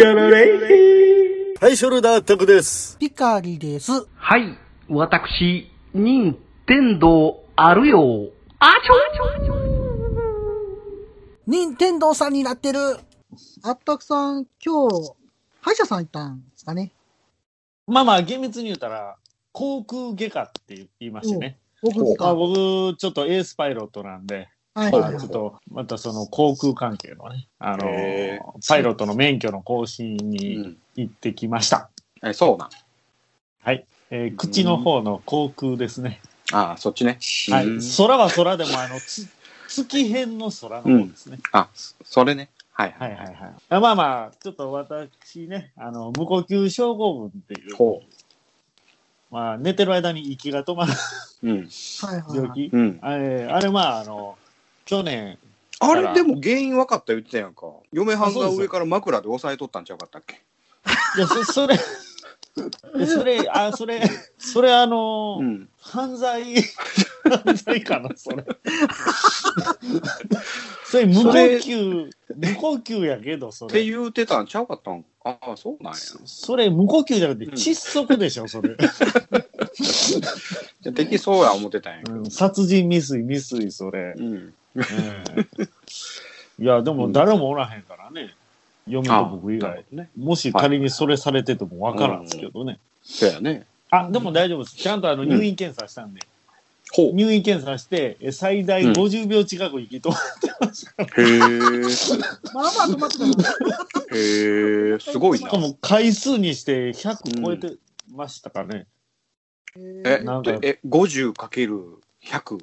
やられはい、ショルダータクです。ピカリです。はい、私、任天堂あるよ。あちょ任天堂さんになってる。あったくさん、今日、歯医者さん行ったんですかねまあまあ、厳密に言うたら、航空外科って言いましてね。僕、ちょっとエースパイロットなんで、はいまあ、はいはい。ちょっと、またその航空関係のね、あのへ、パイロットの免許の更新うにん。行ってきました。え、そうなん。はい。えー口の方の航空ですね。ああ、そっちね。はいうん。空は空でも、あの、つ 月辺の空の方ですね。あ、そそれね。はいはいはいはい。あまあまあ、ちょっと私ね、あの、無呼吸症候群っていう、ほまあ、寝てる間に息が止まるう。うん。はいはいはい。病気。うん。あれ、あれまあ、あの、去年、あれ、でも原因分かった言ってたやんか。嫁はんが上から枕で押さえとったんちゃうかったっけ？いや、そ それ、それ、あ、それ、それあの、うん。犯罪、犯罪かな、それ。それ無呼吸、無呼吸やけど、そってれ。言うてたんちゃうかったん？ああ、そうなんや。それ無呼吸じゃなくてうん窒息でしょ、それ。じゃできそうや思ってたんや。うん殺人未遂、未遂、それ。うん。ええいや、でも誰もおらへんからね。嫁と僕以外。ね。もし仮にそれされててもわからんすけどね。そうやね。あ、でも大丈夫です。ちゃんとあの入院検査したんで。ほう。入院検査して、え最大うん50秒近く生き止まってましたから。へえ。まあまあ止まってたな。へえ。すごいなしか。も回数にして100超えてましたかね。えなんか、え、50かける100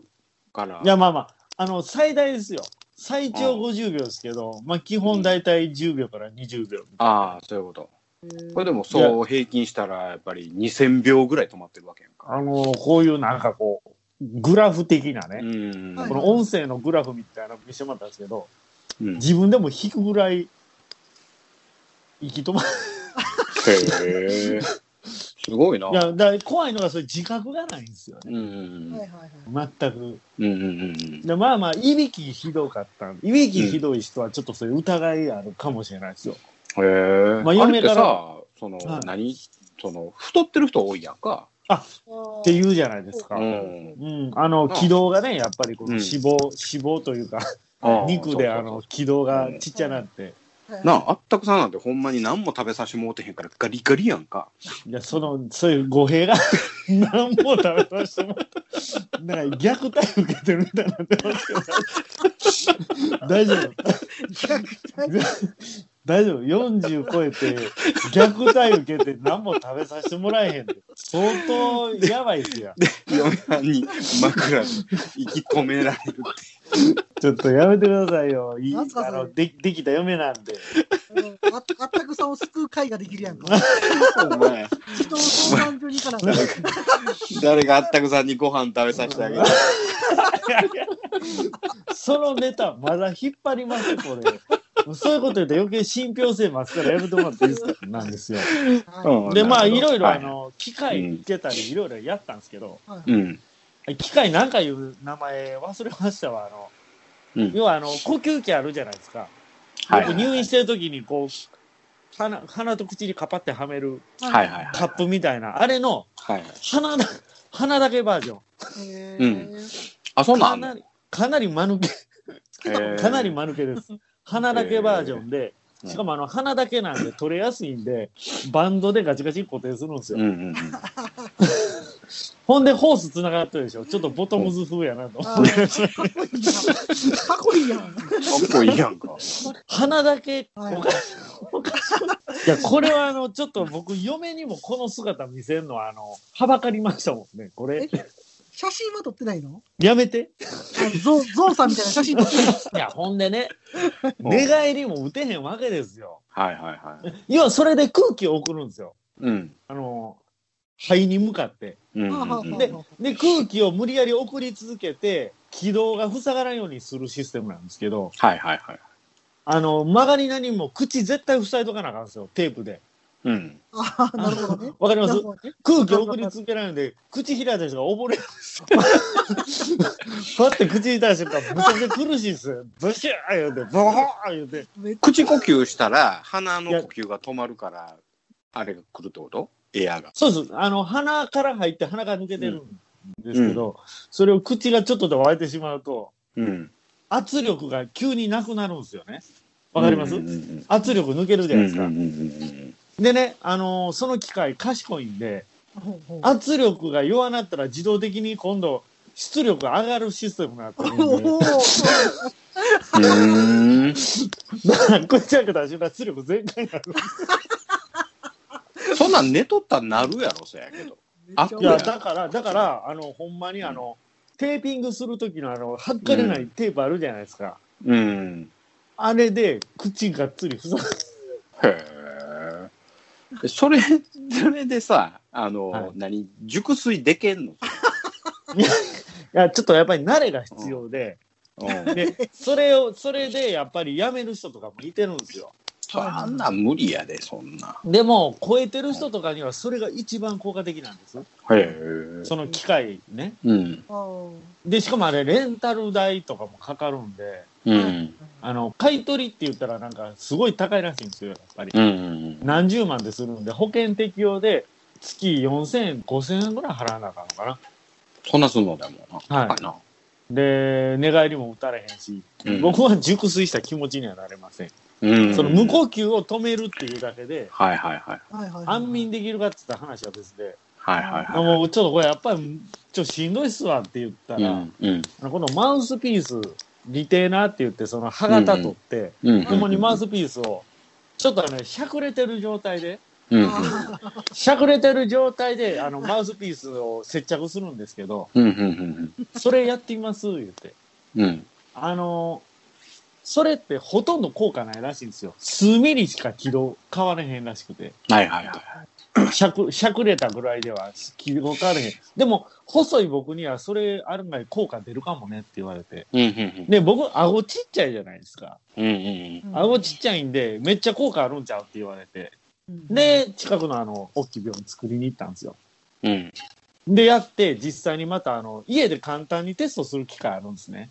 から。いや、まあまあ、あの、最大ですよ。最長50秒ですけど、まあ基本大体10秒から20秒。ああ、そういうこと。これでもそう平均したらやっぱり2000秒ぐらい止まってるわけやんか。あの、こういうなんかこう、グラフ的なね、この音声のグラフみたいなの見せてもらったんですけど、うん自分でも引くぐらい、息止まる。へえ。すごいな。いや、だから怖いのがそれ自覚がないんですよね。うんうんはいはいはい。全く。うんうんうんで、まあまあ、いびきひどかったんいびきひどい人はちょっとそういう疑いあるかもしれないですよ。うん。へえ。まああれって嫁からさ、そのはい何？その太ってる人多いやんか。っって言うじゃないですか。ううん。ん。あの、うん軌道がね、やっぱりこのうん脂肪、脂肪というか、ああ肉であの、軌道がちっちゃなって。なあ、あったくさんなんてほんまに何も食べさせてもうてへんからガリガリやんか。いや、その、そういう語弊が 何も食べさせてもらった。なんか虐待受けてるみたいになってますけど。大丈夫。大丈夫。40超えて、虐待受けて何も食べさせてもらえへんって。相当やばいっすよ。嫁はんに枕で息止められる。ちょっとやめてくださいよ。いいあのでできた嫁なんで。うんああったくさんを救う会ができるやんか。お前、人を相談所に行かな誰が誰があったくさんにご飯食べさせてあげる。そのネタまだ引っ張りますこれ。そういうこと言うと余計信憑性増すからやめてもらっていいですか？なんですよ。はで、まあ、いろいろ、はいあの、機械つけたり、いろいろやったんですけど。機械なんかいう名前忘れましたわ。あの、うん要は、あの、呼吸器あるじゃないですか。はいよく入院してる時に、こう、鼻、鼻と口にカパってはめる。カップみたいな、あれの、はい。鼻だ、鼻だけバージョン。へうんーあ、そんなんかなり、間抜け、かなり間抜けです。鼻だけバージョンで、うんしかもあの、鼻だけなんで取れやすいんで、バンドでガチガチに固定するんですよ。うんうんうん。ほんで、ホース繋がってるでしょ。ちょっとボトムズ風やなと。あーかっこいいやん。かっこいいやん。かっこいいやんか。鼻だけ、はいおかしい。いや、これはあの、ちょっと僕、嫁にもこの姿見せるのは、あの、はばかりましたもんね。これ、写真は撮ってないの？やめて。ゾウゾウさんみたいな写真撮ってないいや、ほんでね、寝返りも打てへんわけですよ。はいはいはい。要は、それで空気を送るんですよ。うん。あの、肺に向かって。うんはあはあはあで、で、空気を無理やり送り続けて、軌道が塞がらんようにするシステムなんですけど、はいはいはい。あの、曲がりなりにも口絶対塞いとかなあかんですよ、テープで。うん。ああ、なるほどね。わかります？ね空気送り続けないので、口開いた人が溺れるんですよ。パッて口開いた瞬間、むちゃくちゃ苦しいですよ。ブシュー言うて、ボー言うて。口呼吸したら、鼻の呼吸が止まるから、あれが来るってこと？エアが。そうです。あの、鼻から入って鼻が抜けてるんですけど、それを口がちょっとで湧いてしまうと、うん。圧力が急になくなるんですよね。わかります、うんうん圧力抜けるじゃないですか。うんうんうんでね、あのーその機械賢いんで、ゃほうほう圧力が弱なったら自動的に今度、出力が上がるシステムになってるんで、おーうん。うーん。だから口開けた瞬間出力全開になる。そんなん寝とったらなるやろ、そやけど。あいや、だから、だから、あの、ほんまにあの、テーピングするときのあの、剥かれないテープあるじゃないですか。うん。あれで、口がっつり塞ぐ。へえ。それ、それでさ、あの、はい何、熟睡でけんの いや、ちょっとやっぱり慣れが必要で、うん。で、それを、それでやっぱり辞める人とかもいてるんですよ。そんなん無理やで、そんな。でも、超えてる人とかにはそれが一番効果的なんです。へえ。その機械ね。うん。で、しかもあれ、レンタル代とかもかかるんで、うん。あの、買い取りって言ったらなんかすごい高いらしいんですよ、やっぱり。うん。何十万でするんで、保険適用で月4000円、5000円ぐらい払わなあかんのかな。そんなすんのだもんな。はいな。で、寝返りも打たれへんし、うん僕は熟睡した気持ちにはなれません。うん。その無呼吸を止めるっていうだけで、はいはいはい。はいはいはい。安眠できるかって言ったら話は別で、はいはいはい。もうちょっとこれやっぱり、ちょっとしんどいっすわって言ったら、うん。うん。あのこのマウスピース、リテーナーって言って、その歯型取って、うん。ほんまにマウスピースを、ちょっとあの、しゃくれてる状態で、うん。あ しゃくれてる状態で、あの、マウスピースを接着するんですけど、うん。うん。それやってみます言って。うん。あの、それってほとんど効果ないらしいんですよ。数ミリしか軌道変われへんらしくて。はいはいはい。しゃく、しゃくれたぐらいでは軌道変われへん。でも、細い僕にはそれあるが効果出るかもねって言われて。うん。うん。で、僕、顎ちっちゃいじゃないですか。うん。うん。ー顎ちっちゃいんで、めっちゃ効果あるんちゃうって言われて。うんで、近くのあの、大きい病院作りに行ったんですよ。うん。で、やって、実際にまたあの、家で簡単にテストする機会あるんですね。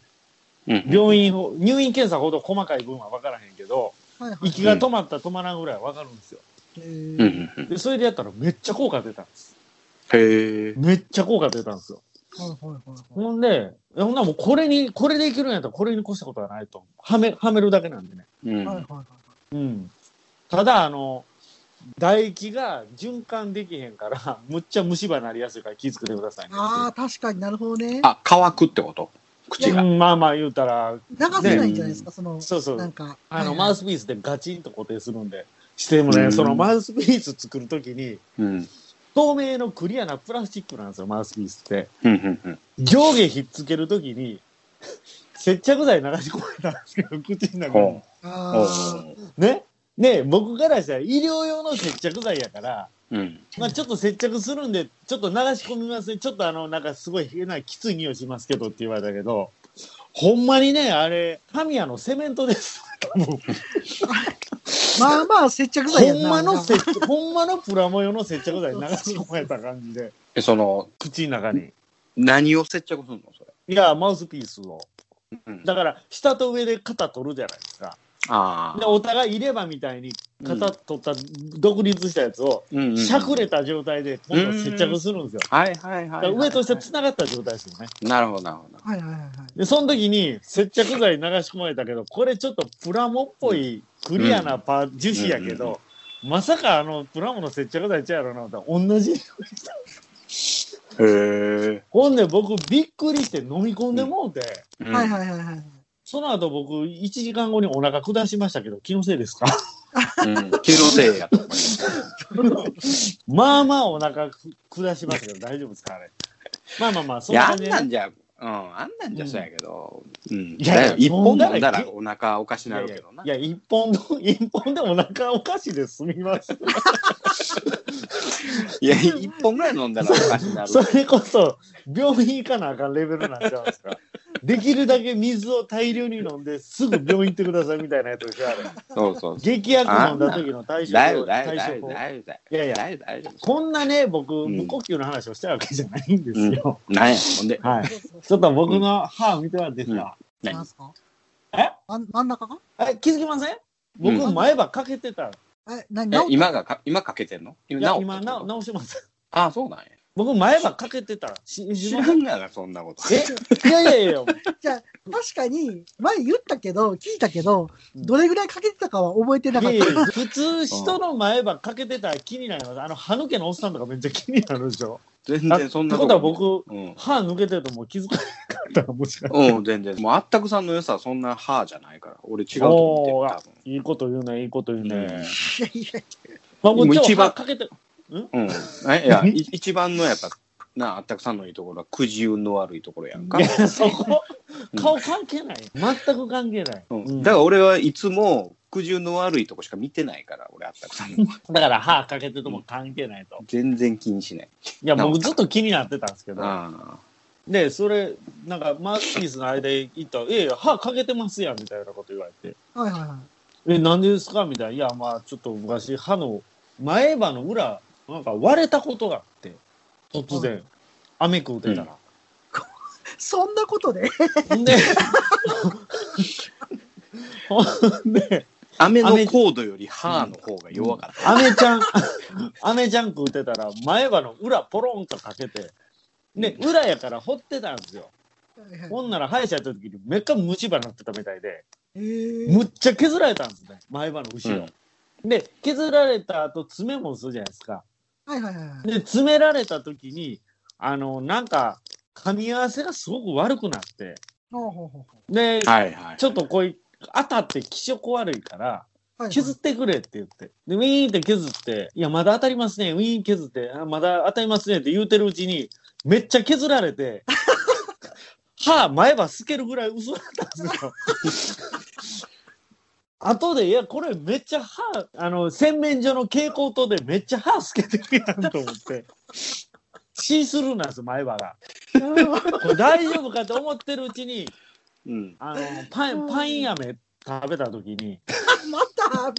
うん。病院を、入院検査ほど細かい分は分からへんけど、はいはい息が止まった止まらんぐらいは分かるんですよ。で、それでやったらめっちゃ効果出たんです。へえ。めっちゃ効果出たんですよ。ほんで、ほんならもうこれに、これでいけるんやったらこれに越したことはないと。はめ、はめるだけなんでね。ただ、あの、唾液が循環できへんから、むっちゃ虫歯になりやすいから気づけてくださいね。ああ、確かになるほどね。あ、乾くってこと？口が。うん、まあまあ言うたら、流せないんじゃないですか、その、そうそうなんか。あの、マウスピースでガチンと固定するんで、してもね、うんそのマウスピース作るときに、うん。透明のクリアなプラスチックなんですよ、マウスピースって。上下ひっつけるときに、接着剤流し込めたんですけど、口の中に。ね？ね僕からしたら医療用の接着剤やから、うん。まあちょっと接着するんで、ちょっと流し込みますね。ちょっとあの、なんかすごい変なきつい匂いしますけどって言われたけど、ほんまにね、あれ、タミヤのセメントです。まあまあ、接着剤やほんな。まの接着、ほんまのプラモ用の接着剤流し込まれた感じで、え、その、口の中に。何を接着するのそれ？いや、マウスピースを。うん。だから、下と上で肩取るじゃないですか。で、ああ。お互い入れ歯みたいに肩取った、独立したやつを、しゃくれた状態で今度接着するんですよ。はいはいはい上と下繋がった状態ですよね。なるほどなるほど。はいはいはいはい。で、その時に接着剤流し込まれたけど、これちょっとプラモっぽいクリアなパ、樹脂やけうんど、まさかあのプラモの接着剤ちゃうやろな思ったら同じ。へえ。ほんで僕びっくりして飲み込んでもうて、はいはいはいはい。その後僕1時間後にお腹下しましたけど、気のせいですか？い。うん。気のせいやと思います。まあまあお腹く下しましたけど大丈夫ですかあれ。まあまあまあ、そんな感ねんなんじゃ、うん、あんなんじゃそうやけど、うん。いやいや一本飲んだらそお腹おかしなるけどな。いや一本の、一本でお腹おかしで済みます。いや、一本ぐらい飲んだらおかしなる。それこそ、病院行かなあかんレベルになっちゃうんですか。できるだけ水を大量に飲んで、すぐ病院行ってくださいみたいなやつでしょ、あれ。そうそうそう。劇薬飲んだ時の対処大丈夫、法。大丈夫、対処法。大丈夫、大丈夫。いやいや、大丈夫、大丈夫。こんなね、僕、ん無呼吸の話をしたわけじゃないんですよ。なんや、ほんで。はい。ちょっと僕の歯見てもらっていいですか、なんすかえま真ん中かえ、気づきません？僕、うん前歯かけてた。え、何？今がか、今かけてんの？いや、今直してます。あ、そうなんや。僕、前歯かけてた。し知らんがな、そんなこと。え？いやいやいや、じゃあ、確かに、前言ったけど、聞いたけど、うんどれぐらいかけてたかは覚えてなかった。いやいや普通、人の前歯かけてたら気になります。あの、歯抜けのおっさんとかめっちゃ気になるでしょ。全然そんなってことは僕、うん。歯抜けてるともう気づかなかったらもしかして。うん、全然。もうあったくさんの良さはそんな歯じゃないから。俺違うと思ってる。いいこと言うね、いいこと言うね。うんいやいやまあ、もちろんもう一番歯かけて、うん？えいや、い一番のやっぱ、なあ、あったくさんのいいところは、くじ運の悪いところやんかい。や、そこうん、顔関係ない。全く関係ない。うんうんだから俺はいつも、くじ運の悪いとこしか見てないから、俺あったくさんの。だから歯かけてても関係ないと。全然気にしない。いや、な僕ずっと気になってたんですけど。あで、それ、なんか、マウスピースの間行ったら、いやいや、歯かけてますやん、みたいなこと言われて。はいはいはい。え、なんでですか？みたいな。いや、まあ、ちょっと昔、歯の、前歯の裏、なんか割れたことがあって、突然、飴食うてたら。そんなことで？ほんで、ほんで、のコードより歯の方が弱かった。アメちゃん、アメちゃん食うてたら、前歯の裏ポロンとかけて、で、裏やから掘ってたんですよ。ほんなら歯医者やった時にめっか虫歯になってたみたいで、えー、むっちゃ削られたんですね、前歯の後ろ。で、削られた後、爪もするじゃないですか。はいはいはいはい。で、詰められた時に、あの、なんか、噛み合わせがすごく悪くなって、ほうほうほうほで、はいはい。ちょっとこうい当たって気色悪いから、削ってくれって言って。で、ウィーンって削って、いや、まだ当たりますね、ウィーン削って、あまだ当たりますねって言うてるうちに、めっちゃ削られて、歯、前歯透けるぐらい薄かったんですよ。後で、いや、これめっちゃ歯、あの、洗面所の蛍光灯でめっちゃ歯透けてるやんと思って。シースルーなんですよ、前歯が。これ大丈夫かと思ってるうちに、うん。あの、パン、パイン飴食べた時に、また、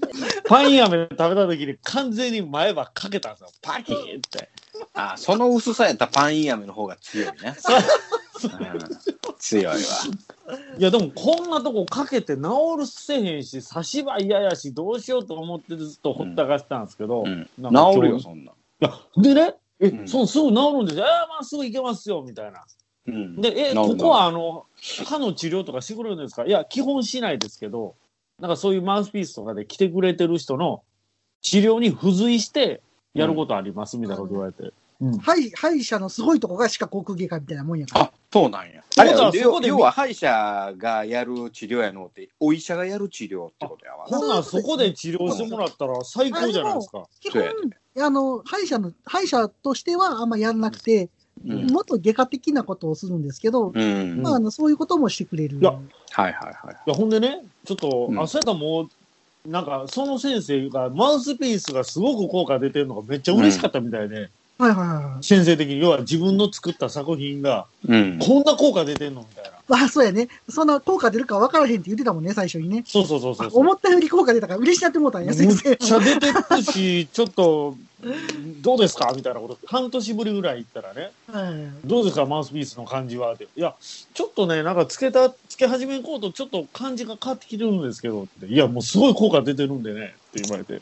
パイン飴食べた時に完全に前歯かけたんですよ。パキーって。あ、その薄さやったらパン飴の方が強いね。強いわ。いやでもこんなとこかけて治るせへんし、差し歯嫌やし、どうしようと思ってずっとほったかしてたんですけど、うん。なん治るよ、そんな。いや、でね、え、うんそう、すぐ治るんですよ。えー、まあすぐ行けますよ、みたいな。うん。で、え、ここはあの、歯の治療とかしてくれるんですか？いや、基本しないですけど、なんかそういうマウスピースとかで来てくれてる人の治療に付随してやることあります、みたいなこと言われて。うん。歯医者のすごいとこが歯科口腔外科みたいなもんやから。あ、そうなんや。あれそこで要は歯医者がやる治療やのって、お医者がやる治療ってことやわな。ほんならそこで治療してもらったら最高じゃないですか。基本、あの、歯医者の、歯医者としてはあんまやんなくて、うん。もっと外科的なことをするんですけど、うん。まあ、あの、そういうこともしてくれる。いやはいはいはい。いや、ほんでね、ちょっと、うんあ、そうやっもう、なんか、その先生が、マウスピースがすごく効果出てるのがめっちゃ嬉しかったみたいで、はいはいはい。先生的に、要は自分の作った作品が、うん。こんな効果出てんのみたいな。まあ、そうやね。そんな効果出るか分からへんって言ってたもんね、最初にね。そうそうそうそうそう。思ったより効果出たから嬉しなって思ったんや、先むっ生。ちゃ出てるし、ちょっと、どうですか？みたいなこと、半年ぶりぐらい言ったらね、はいどうですか？マウスピースの感じはって。いや、ちょっとね、なんかつけた、つけ始めんこうとちょっと感じが変わってきてるんですけどって。いや、もうすごい効果出てるんでね、って言われて。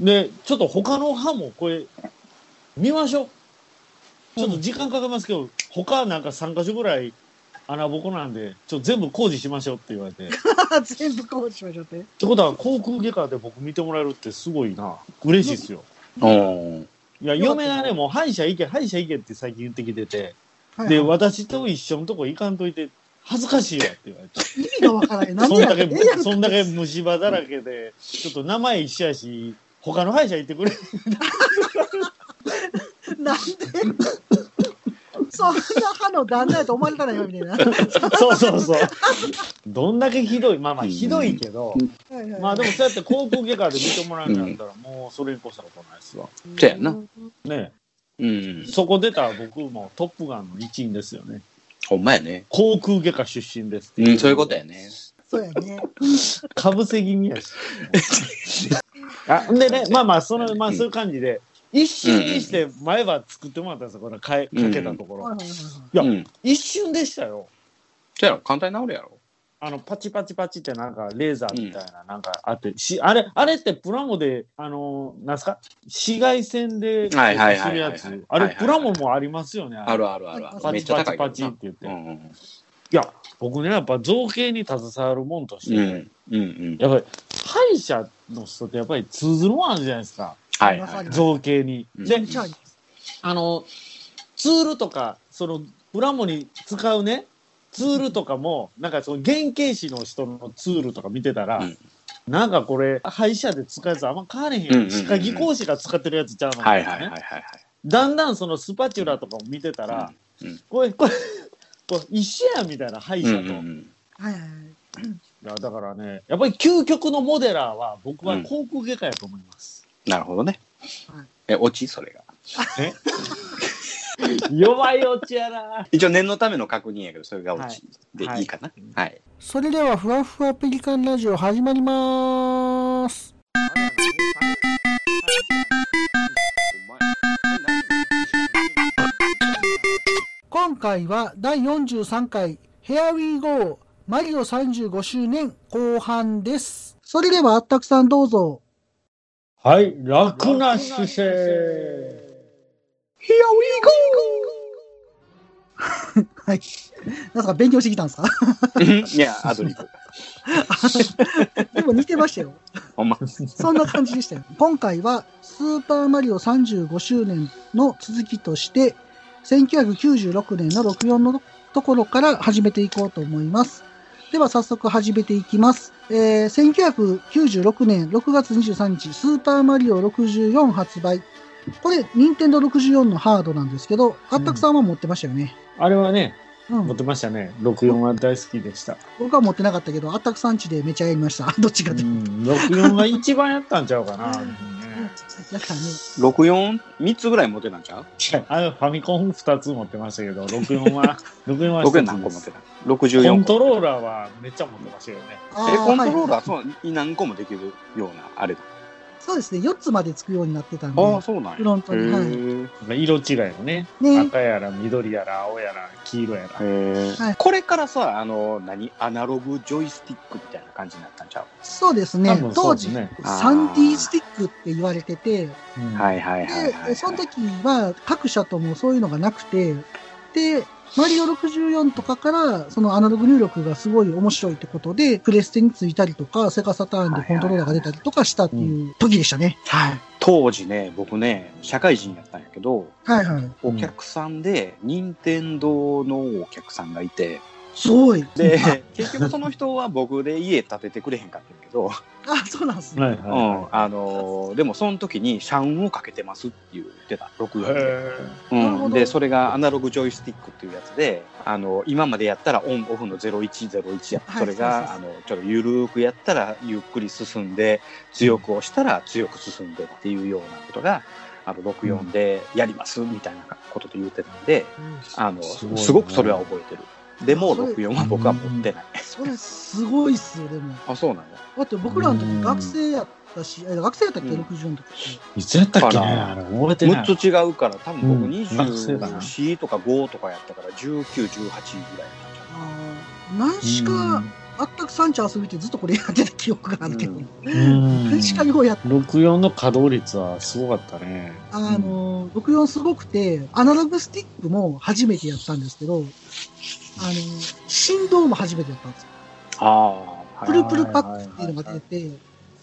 で、ちょっと他の歯もこれ、見ましょう。ちょっと時間かかりますけど、他なんか3箇所ぐらい穴ぼこなんで、ちょっと全部工事しましょうって言われて。っ 全部こうしましょうって？てことは、航空外科で僕見てもらえるってすごいな。嬉しいですよ。うん。いや、嫁がね、もう歯医者行け、歯医者行けって最近言ってきてて、はいで、私と一緒のとこ行かんといて、恥ずかしいわって言われて。意味が分からへん。なんそんだでやそんだけ虫歯だらけで、ちょっと名前一緒やし、他の歯医者行ってくれ。なんでそんな歯の旦那やと思われたらよ、みたいな。はそうそうそう。どんだけひどい、まあまあひどいけど、いはいまあでもそうやって航空外科で見てもらうんだったら、もうそれに越したことないですわ。そうやなうんねうん。そこ出たら僕もトップガンの一員ですよね。ほんまやね。航空外科出身ですってうん、そういうことやね。そうやね。かぶせ気味やし。あ、んでね、まあまあ、その、まあそういう感じで、一瞬にして前歯作ってもらったんですよ、このかえかけたところ。はいやうん。一瞬でしたよ。じゃあ、簡単に治るやろ。あの、パチパチパチってなんか、レーザーみたいな、なんかあって、し、あれ、あれってプラモで、あの、なんすか？紫外線で、はいはいはいはいするやつはいはいあれ、プラモもありますよね。あるあるあるある。パめっちゃチパチパチって言って。いうんうんや、僕ね、やっぱ造形に携わるもんとして、うん。うんうん。やっぱり、歯医者の人ってやっぱり通ずるもんあるじゃないですか。はいはい。造形に。うんで、じゃあ、あの、ツールとか、その、プラモに使うね、ツールとかも、なんかその原型師の人のツールとか見てたら、うんなんかこれ、歯医者で使うやつあんま変われへんやん。うんうんうんうん歯科技講師が使ってるやつちゃうの、はいはいはいはいはい。だんだんそのスパチュラとかも見てたら、うんうんこれ、これ、これ一緒やんみたいな、歯医者と。うんうんはいはいはい。いやだからね、やっぱり究極のモデラーは、僕は航空外科やと思います。なるほどねはい。え、落ちそれが。弱いオチやな。一応念のための確認やけど、それが落ちでいいかな？はい。それでは、ふわふわペリカンラジオ始まりまーす。今回は第43回 Here We Go マリオ35周年後半です。それではあったくさんどうぞ。はい、楽な姿勢。Here we はい。なんか勉強してきたんですか？go! いや、アドリブ。でも似てましたよ。ほんま。そんな感じでしたよ。今回は、スーパーマリオ35周年の続きとして、1996年の64のところから始めていこうと思います。では早速始めていきます。えー、1996年6月23日、スーパーマリオ64発売。これ、任天堂64のハードなんですけど、あったくさんは持ってましたよね。あれはね、うん。持ってましたね。64は大好きでした。僕は持ってなかったけど、あったくさんちでめちゃやりました。どっちかって。うん、64が一番やったんちゃうかな。うんだからね、64、3つぐらい持ってたんちゃう？あのファミコン2つ持ってましたけど、64は、64は僕1つ何個持ってた？コ ?64 個。ントローラーはめっちゃ持ってましたよね。あえ、コントローはいラー、そう、何個もできるような、あれだ。そうですね、4つまでつくようになってたんで。ああ、そうなんや。フロントにはい色違いのね。ね赤やら緑やら青やら黄色やら。はいこれからさ、あの、何アナログジョイスティックみたいな感じになったんちゃう？そうですねすね。あー 3D スティックって言われてて、うんはいはいはいはい。で、その時は各社ともそういうのがなくて、で、マリオ64とかから、そのアナログ入力がすごい面白いってことで、プレステについたりとか、セガサターンでコントローラーが出たりとかしたっていう時でしたね。はい。当時ね、僕ね、社会人やったんやけど、はいはい。お客さんで、任天堂のお客さんがいて、すごい。で、結局その人は僕で家建ててくれへんかったけど、あ、そうなんですね。はいはいうん、はあのーでもその時に社運をかけてますって言ってた、い。64で。へうん、で、それがアナログジョイスティックっていうやつで、あの、今までやったらオンオフの0101やはいそれが、あの、ちょっとゆるーくやったらゆっくり進んで、強く押したら強く進んでっていうようなことが、あの、64でやりますみたいなことで言ってたんで、あの、すごいね。すごくそれは覚えてる。でも、それ64は僕は持ってない。それすごいっすよ、でも。あ、そうなのだって僕らの時うん学生やったし、え学生やったっけ、うん64の時。いつやったっけ？ね覚えてない。6つ違うから、多分僕うん。学生だな。24とか5とかやったから、19、18ぐらいやったんちゃあー何しか、たくさんち遊びてずっとこれやってた記憶があるけど、うん。うん。何しかようやっ64の稼働率はすごかったね。あの、64すごくて、アナログスティックも初めてやったんですけど、あの、振動も初めてやったんですよ。うああ、プルプルパックっていうのが出て、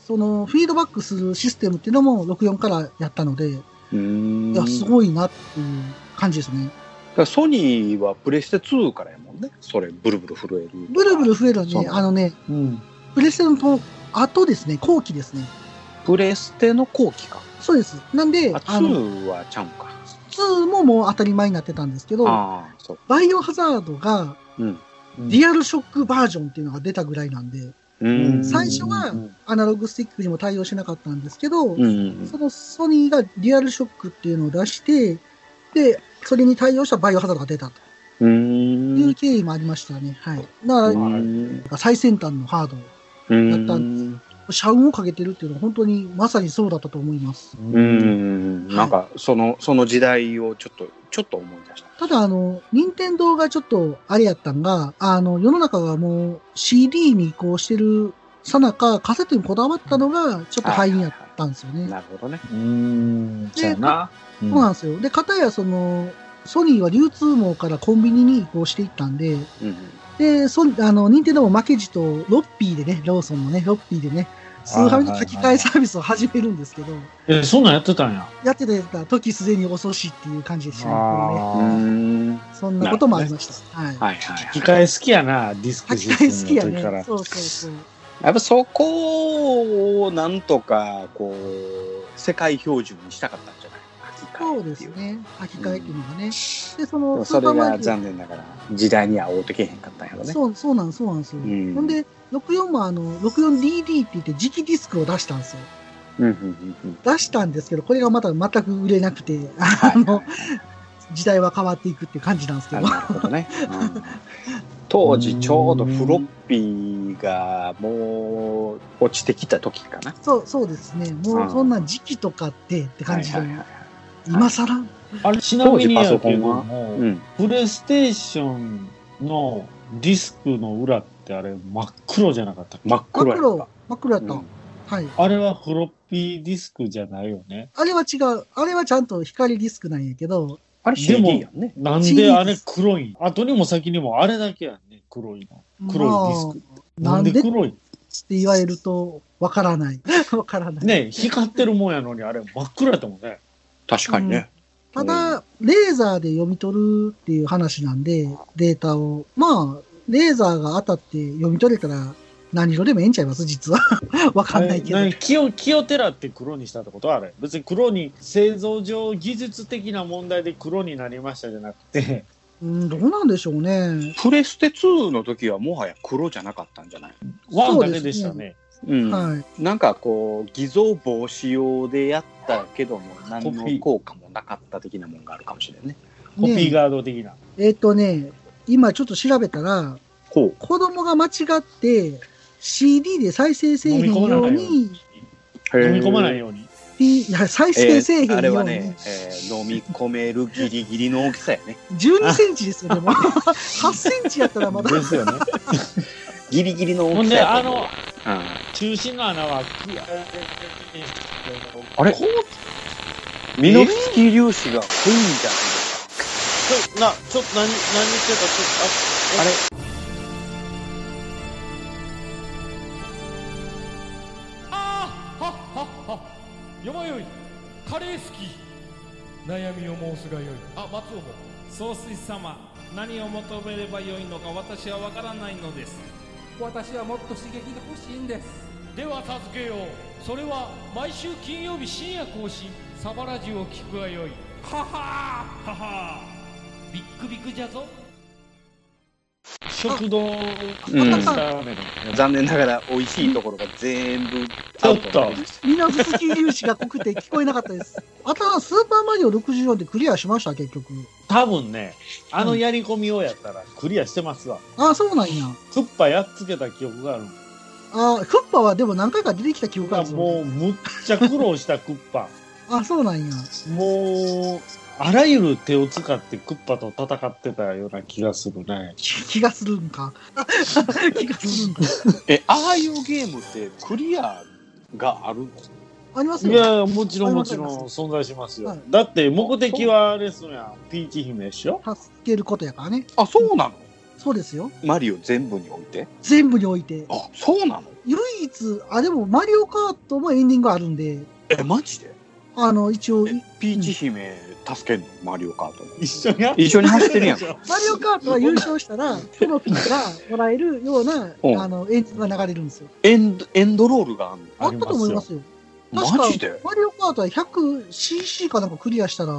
その、フィードバックするシステムっていうのも64からやったので、いうーん。や、すごいなっていう感じですね。だからソニーはプレステ2からやもんね。それ、ブルブル震える。ブルブル増えるのあのね、うん。プレステのと後ですね、後期ですね。プレステの後期か。そうです。なんで、あ、あの、2はちゃうんか。2ももう当たり前になってたんですけど。バイオハザードがうん。リアルショックバージョンっていうのが出たぐらいなんで、うーん。最初はアナログスティックにも対応しなかったんですけど、うん。そのソニーがリアルショックっていうのを出して、で、それに対応したバイオハザードが出たと。ういう。経緯もありましたね。はい。だから、うん最先端のハード、うんったん社運をかけてるっていうのは本当にまさにそうだったと思います。うん。なんか、その、その時代をちょっと、ちょっと思い出した。ただ、あの、任天堂がちょっとあれやったんが、あの、世の中がもう CD に移行してるさなか、カセットにこだわったのが、ちょっと敗因やったんですよね。なるほどね。うーん、そうやな。うんそうなんですよ。で、かたやその、ソニーは流通網からコンビニに移行していったんで、うん。で、ソニあの、任天堂も負けじと、ロッピーでね、ローソンのね、ロッピーでね、スーファミの書き換えサービスを始めるんですけど、え、そんなんやってたんや。やってた時すでに遅しっていう感じでしたね。そんなこともありました。はい。はいはい機械好きやな、ディスクシ書き換えス好きやテムの時から。ね。そうそうそう。やっぱそこをなんとかこう世界標準にしたかったんじゃないそうですね。書き換えっていうのがね。で、その、それが残念ながら時代には合うてけへんかったんやろね。そう、そうなんそうなんですよ。うんほんで、64もあの、64DD って言って磁気ディスクを出したんですよ。出したんですけど、これがまた全く売れなくて、時代は変わっていくっていう感じなんですけど。あなるほどね。うん当時ちょうどフロッピーがもう落ちてきた時かな。そう、そうですね。もうそんな時期とかってって感じで、今更？あれ、ちなみにやけど当時パソコも、うん。プレイステーションのディスクの裏ってあれ真っ黒じゃなかったっけ？真っ黒やっ真っ黒やった。うんはい。あれはフロッピーディスクじゃないよね。あれは違う。あれはちゃんと光ディスクなんやけど、あれでも CD やんね。なんであれ黒いん？後にも先にもあれだけやんね、黒いの。黒いディスク。まあなんで黒いって言われると、わからない。わからない。ね光ってるもんやのにあれ真っ黒やったもんね。確かにね。ただ、レーザーで読み取るっていう話なんで、データを。まあ、レーザーが当たって読み取れたら、何色でもええんちゃいます？実は。わかんないけどあ。れキヨキヨテラって黒にしたってことあれ別に黒に製造上技術的な問題で黒になりましたじゃなくて、うん、どうなんでしょうね。プレステ2の時はもはや黒じゃなかったんじゃない？ワンだけでしたね。うん。はい。なんかこう、偽造防止用でやったけども、何の効果もなかった的なもんがあるかもしれんね。コピーねガード的な。えっ、とね、今ちょっと調べたら。子供が間違って CD で再生せえへんように、飲み込まないように。いや再生せえへんように、あれはね、えー飲み込めるギリギリの大きさやね。12センチですよ、でも。8センチやったらまだ。ですよね。ギリギリの大きほんで、あの、う。中心の穴は、あれ？ミノフスキー粒子が濃いんじゃな。いちょな、ちょっと何、何言ってたちょっと、あ、あれ？あーはっはっはよまよい。カレー好き。悩みを申すがよい。あ松尾も。総帥様何を求めればよいのか私は分からないのです。私はもっと刺激が欲しいんです。では助けようそれは毎週金曜日深夜更新サバラジュを聞くがよいははーははービックビックじゃぞ食堂残念ながら美味しいところが全部ちょっとミナフスキー粒子が濃くて聞こえなかったです。あとはスーパーマリオ64でクリアしました、結局。多分ね、あのやり込みをやったらクリアしてますわ。ああ、そうなんや。クッパやっつけた記憶がある。ああ、クッパはでも何回か出てきた記憶があるんですよもう、むっちゃ苦労したクッパ。あそうなんや。もう、あらゆる手を使ってクッパと戦ってたような気がするね。気 気がするんか。気がするんか。え、ああいうゲームってクリアがあるの？ありますよ。いや、もちろんもちろん存在しますよ。はいだって目的はあれですやん。ピーチ姫でしょ？助けることやからね。あ、そうなの？そうですよ。マリオ全部において？全部において。あ、そうなの？唯一、あ、でもマリオカートもエンディングあるんで、え、マジで？あの、一応、えピーチ姫助けんの？マリオカート。一緒に一緒に走ってるやん。マリオカートは優勝したら、トロフィーがもらえるような、うん。あの、エンディングが流れるんですよ。エンド、エンドロールがあんの？あったと思いますよ。確かマジで？マリオカートは 100cc かなんかクリアしたら、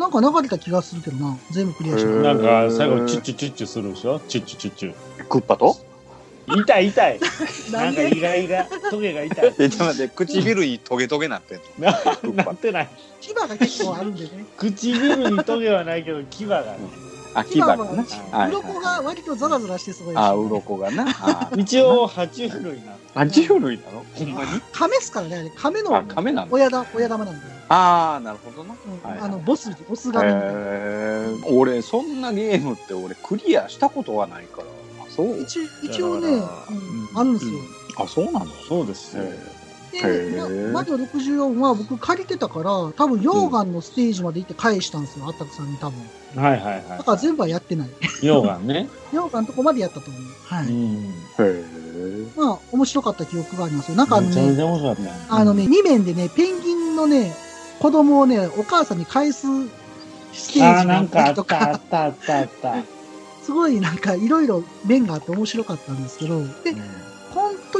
なんか流れた気がするけどな。全部クリアした。なんか最後チュッチュチュッチュするでしょ？チュッチュチュッチュ。クッパと？痛い痛い。な なんんかでイガイガ、トゲが痛い。え、ちょっと待って、唇にトゲトゲなってんの？ななってない。牙が結構あるんでね。唇にトゲはないけど、牙がね。あ、牙がな。鱗が割とザラザラしてすごいですあ、鱗がな。あ 一応、爬虫類な。爬虫類なの？ほんまに？亀っすからね、あれ。亀あの、亀なの親だ親玉なんで。ああ、なるほどな。あの、ボス、ボスガメみたいな。へー俺、そんなゲームって俺クリアしたことはないから。あ、そう？一一応ね、あるんですよ。あ、そうなの？そうですよ。で、まマリオ64は僕借りてたから、多分溶岩のステージまで行って返したんですよ、あったくさんに多分。はいはいはだから全部はやってない。い。溶岩ね。溶岩のとこまでやったと思う。はい。うん。へえ。まあ、面白かった記憶がありますよ。なんかあのね、めちゃめちゃ面白かったよ。あのね、2面でね、ペンギンのね、子供をね、お母さんに返すステージがあっなんかあたりとかったあっ、た あったあった。すごいなんかいろいろ面があって面白かったんですけど、で、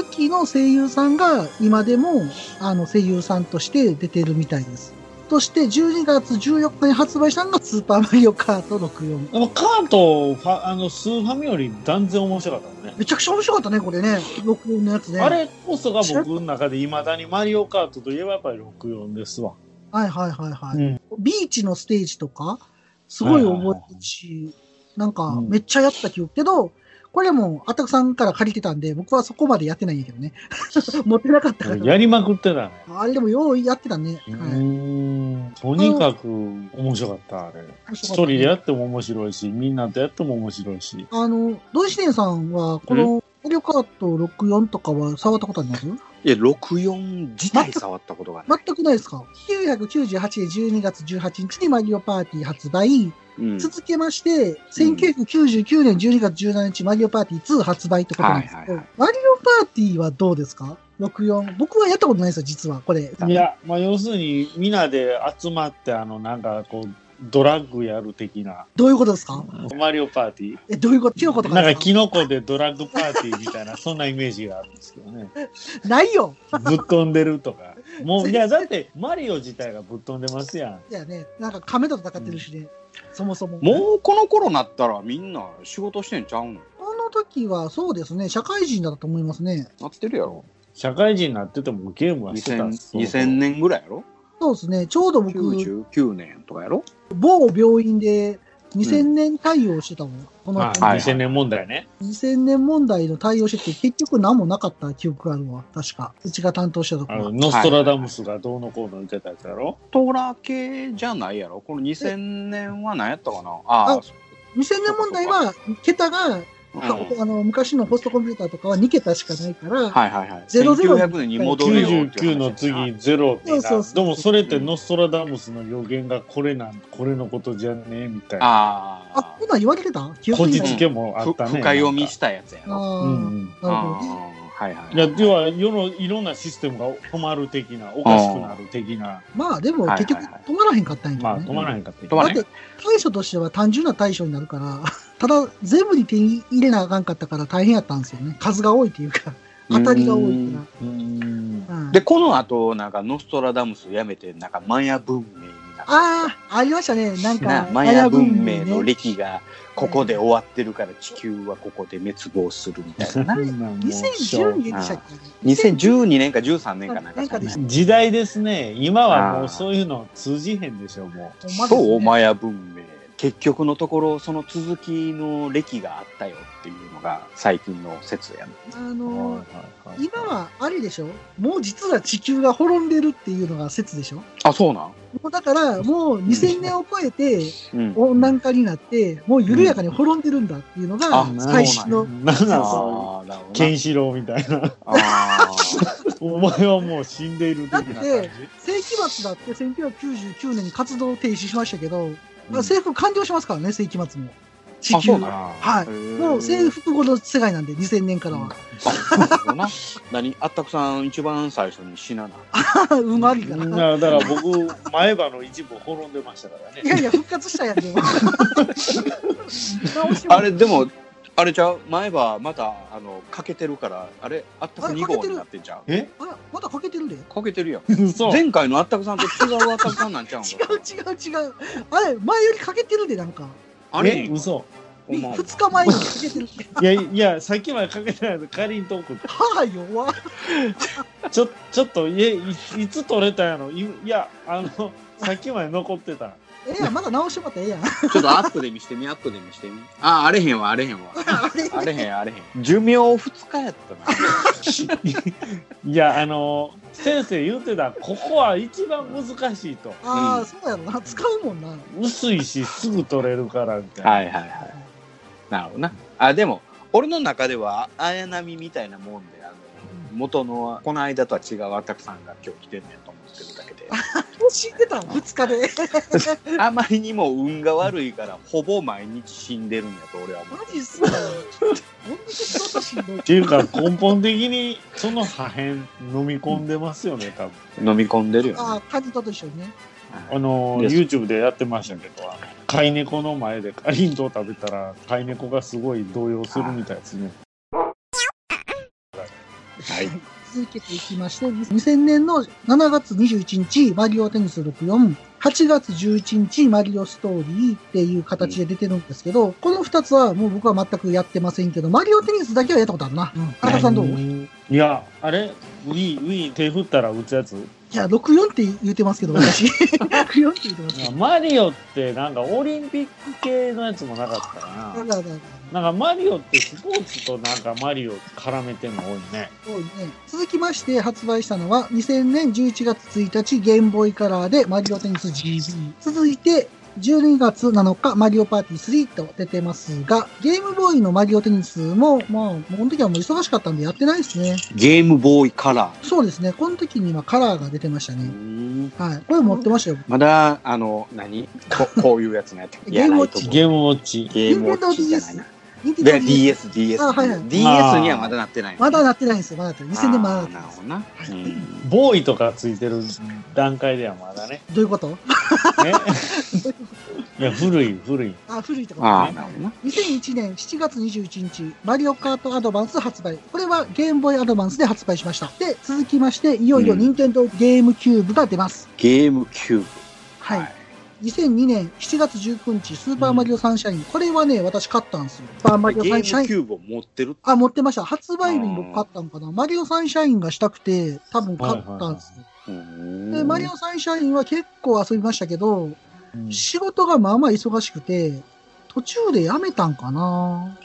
時の声優さんが今でもあの声優さんとして出てるみたいです。そして12月14日に発売したのがスーパーマリオカート64。でもカート、ファあの、スーファミより断然面白かったね。めちゃくちゃ面白かったね、これね。64のやつね。あれこそが僕の中で未だにマリオカートといえばやっぱり64ですわ。はいはいはいはい。うんビーチのステージとか、すごい覚えてるし、なんかうんめっちゃやった記憶。けど、これもあたくさんから借りてたんで、僕はそこまでやってないんやけどね。持ってなかったから。やりまくってたね。あれでもようやってたね。うはい。ん。とにかく面白かった、あれ。一人でやっても面白いし、みんなとやっても面白いし。あの、土井四天さんは、この、マリオカート64とかは触ったことあります？いや、64自体触ったことがない。全くないですか ?998 年12月18日にマリオパーティー発売。うん続けまして、1999年12月17日マリオパーティー2発売ってことなんですけど、はいはいマリオパーティーはどうですか ?64。僕はやったことないですよ、実は、これ。いや、まあ要するにみんなで集まって、あの、なんかこう、ドラッグやる的な。どういうことですか？マリオパーティーえ、どういうこと？キノコとかなんかキノコでドラッグパーティーみたいな、そんなイメージがあるんですけどね。ないよぶっ飛んでるとか。もう、いや、だって、マリオ自体がぶっ飛んでますやん。いやね、なんか亀と戦ってるしね、そもそも。もうこの頃なったらみんな仕事してんちゃうの？この時はそうですね、社会人だったと思いますね。なってるやろ。社会人になっててもゲームはしてた。ん 2000, です2000年ぐらいやろ？そうですね、ちょうど僕、99年とかやろ？某病院で2000年対応してたもん。この、まあ、はい2000年問題ね。2000年問題の対応してて、結局何もなかった記憶があるわ。確か。うちが担当したとこはあの、。ノストラダムスがどうのこうの言ってたやつやろ？トラ系じゃないやろ？この2000年は何やったかな？あああ2000年問題は、桁が、うんはあの、昔のホストコンピューターとかは2桁しかないから、はいはいはい。ゼロゼロ1900年に戻るよっていう99の次ゼロになそうそうそうでもそれってノストラダムスの予言がこれなんこれのことじゃねえみたいなああ、こんなん言われてた？こ。じつけもああ。ったね深読みしたやつやろ。うんなるほどね。はいはい。いや要は世のいろんなシステムが止まる的なおかしくなる的なまあでも結局止まらへんかったんやけどね。まあ止まらへんかったんだって対処としては単純な対処になるから、ただ全部に手に入れなあかんかったから大変やったんですよね。数が多いっていうか、当たりが多いで、この後、なんかノストラダムスやめて、なんかマヤ文明になった。ああ、ありましたね。なんか、なマヤ文明のね歴がここで終わってるから地球はここで滅亡するみたいな。な。2012年でしたっけ2012年か13年かなんか時代ですね。今はもうそういうの通じへんでしょもほんまですねそう、マヤ文明。結局のところ、その続きの歴があったよっていうのが最近の説やね。あうのはいはい今はあれでしょ？もう実は地球が滅んでるっていうのが説でしょ？あ、そうなん？もうだから、もう2000年を超えてうん。温暖化になって、もう緩やかに滅んでるんだっていうのがあ最新の、なんなんケンな。シロウみたいな。あ お前はもう死んでいるだって世紀末だって1999年に活動停止しましたけど、征服完了しますからね、世紀末も。地球あそうなんは。あはい。ーもう征服後の世界なんで、2000年からは。あなるほどな。何？あったくさん一番最初に死なな。運悪いから。だからだから僕前歯の一部滅んでましたからねいやいや、復活したやん、あれ、でも、あれちゃう？前歯また、あの、かけてるから、あれ、あったく2号になってんちゃう？え？あ、まだかけてるで。違かけてるやん。嘘前回のあったくさんと違うあったくさんなんちゃうんかう 違う違う。あれ、前よりかけてるで、なんか。あれ？え嘘。ほんま2日前にかけてる。いやいやさっきまでかけてないのかりんとこ。はぁ、弱っ。ちょちょっといえいいつ取れたんやろ？いいやあのさっきまで残ってたええやん、まだ直してもらったらええやん。ちょっとアップで見してみ、アップで見してみ。あ、あれへんわ、あれへんわ。あれへん、あれへん。寿命2日やったな。いや、あの、先生言うてた、ここは一番難しいと。ああ、うんそうやろな。使うもんな。薄いし、すぐ取れるから、みたいな。はいはいはい。なるほどな。あ、でも、俺の中では、綾波みたいなもんで、あの、元の、この間とは違うアタクさんが今日来てんねんと思ってるだけで。死んでたん、二日で。あまりにも運が悪いから、ほぼ毎日死んでるんやと俺は思う。マジっすか。っていうか、根本的に、その破片飲み込んでますよね、多分。飲み込んでるよね。ああ、カニとと一緒にね。あの、YouTube でやってましたけど、飼い猫の前でカリントを食べたら、飼い猫がすごい動揺するみたいですね。はい。続けていきまして、2000年の7月21日、マリオテニス64、8月11日、マリオストーリーっていう形で出てるんですけど、この2つはもう僕は全くやってませんけど、マリオテニスだけはやったことあるな。うん。荒川さんどういいや、あれ ?Wii、Wii 手振ったら打つやつ？や、64って言ってますけど、私。64って言ってます。マリオってなんかオリンピック系のやつもなかったかな。だから、なんかマリオってスポーツとなんかマリオ絡めてんの多いね。そうね。続きまして発売したのは2000年11月1日ゲームボーイカラーでマリオテニス GB。続いて12月7日マリオパーティー3と出てますが、ゲームボーイのマリオテニスも、まあ、もうこの時はもう忙しかったんでやってないですね。ゲームボーイカラー。そうですね。この時にはカラーが出てましたうね。んはい。これ持ってましたよ。まだ、あの、何？ここういうやつのやつ。ゲームウォッチゲームウォッチ。ゲームウォッチじゃないな。DS、DS。あはいはい DS にはまだなってない。まだなってないんですよ。まだなってない。2000年まだなあーってないです。なるほどな。うんボーイとかついてる段階ではまだね。どういうこと？ねいや、古い、古い。あ、古いってことああ、ね。なるほどな。2001年7月21日、マリオカートアドバンス発売。これはゲームボーイアドバンスで発売しました。で、続きまして、いよいようん任天堂ゲームキューブが出ます。ゲームキューブ。はい。2002年7月19日、スーパーマリオサンシャイン。これはね、私買ったんですよ。スーパーマリオゲサンシャイン。ームキューブを持ってる？あ、持ってました。発売日に僕買ったのかな。マリオサンシャインがしたくて、多分買ったんですよ。うんで、マリオサンシャインは結構遊びましたけど、うん仕事がまあまあ忙しくて、途中でやめたんかな。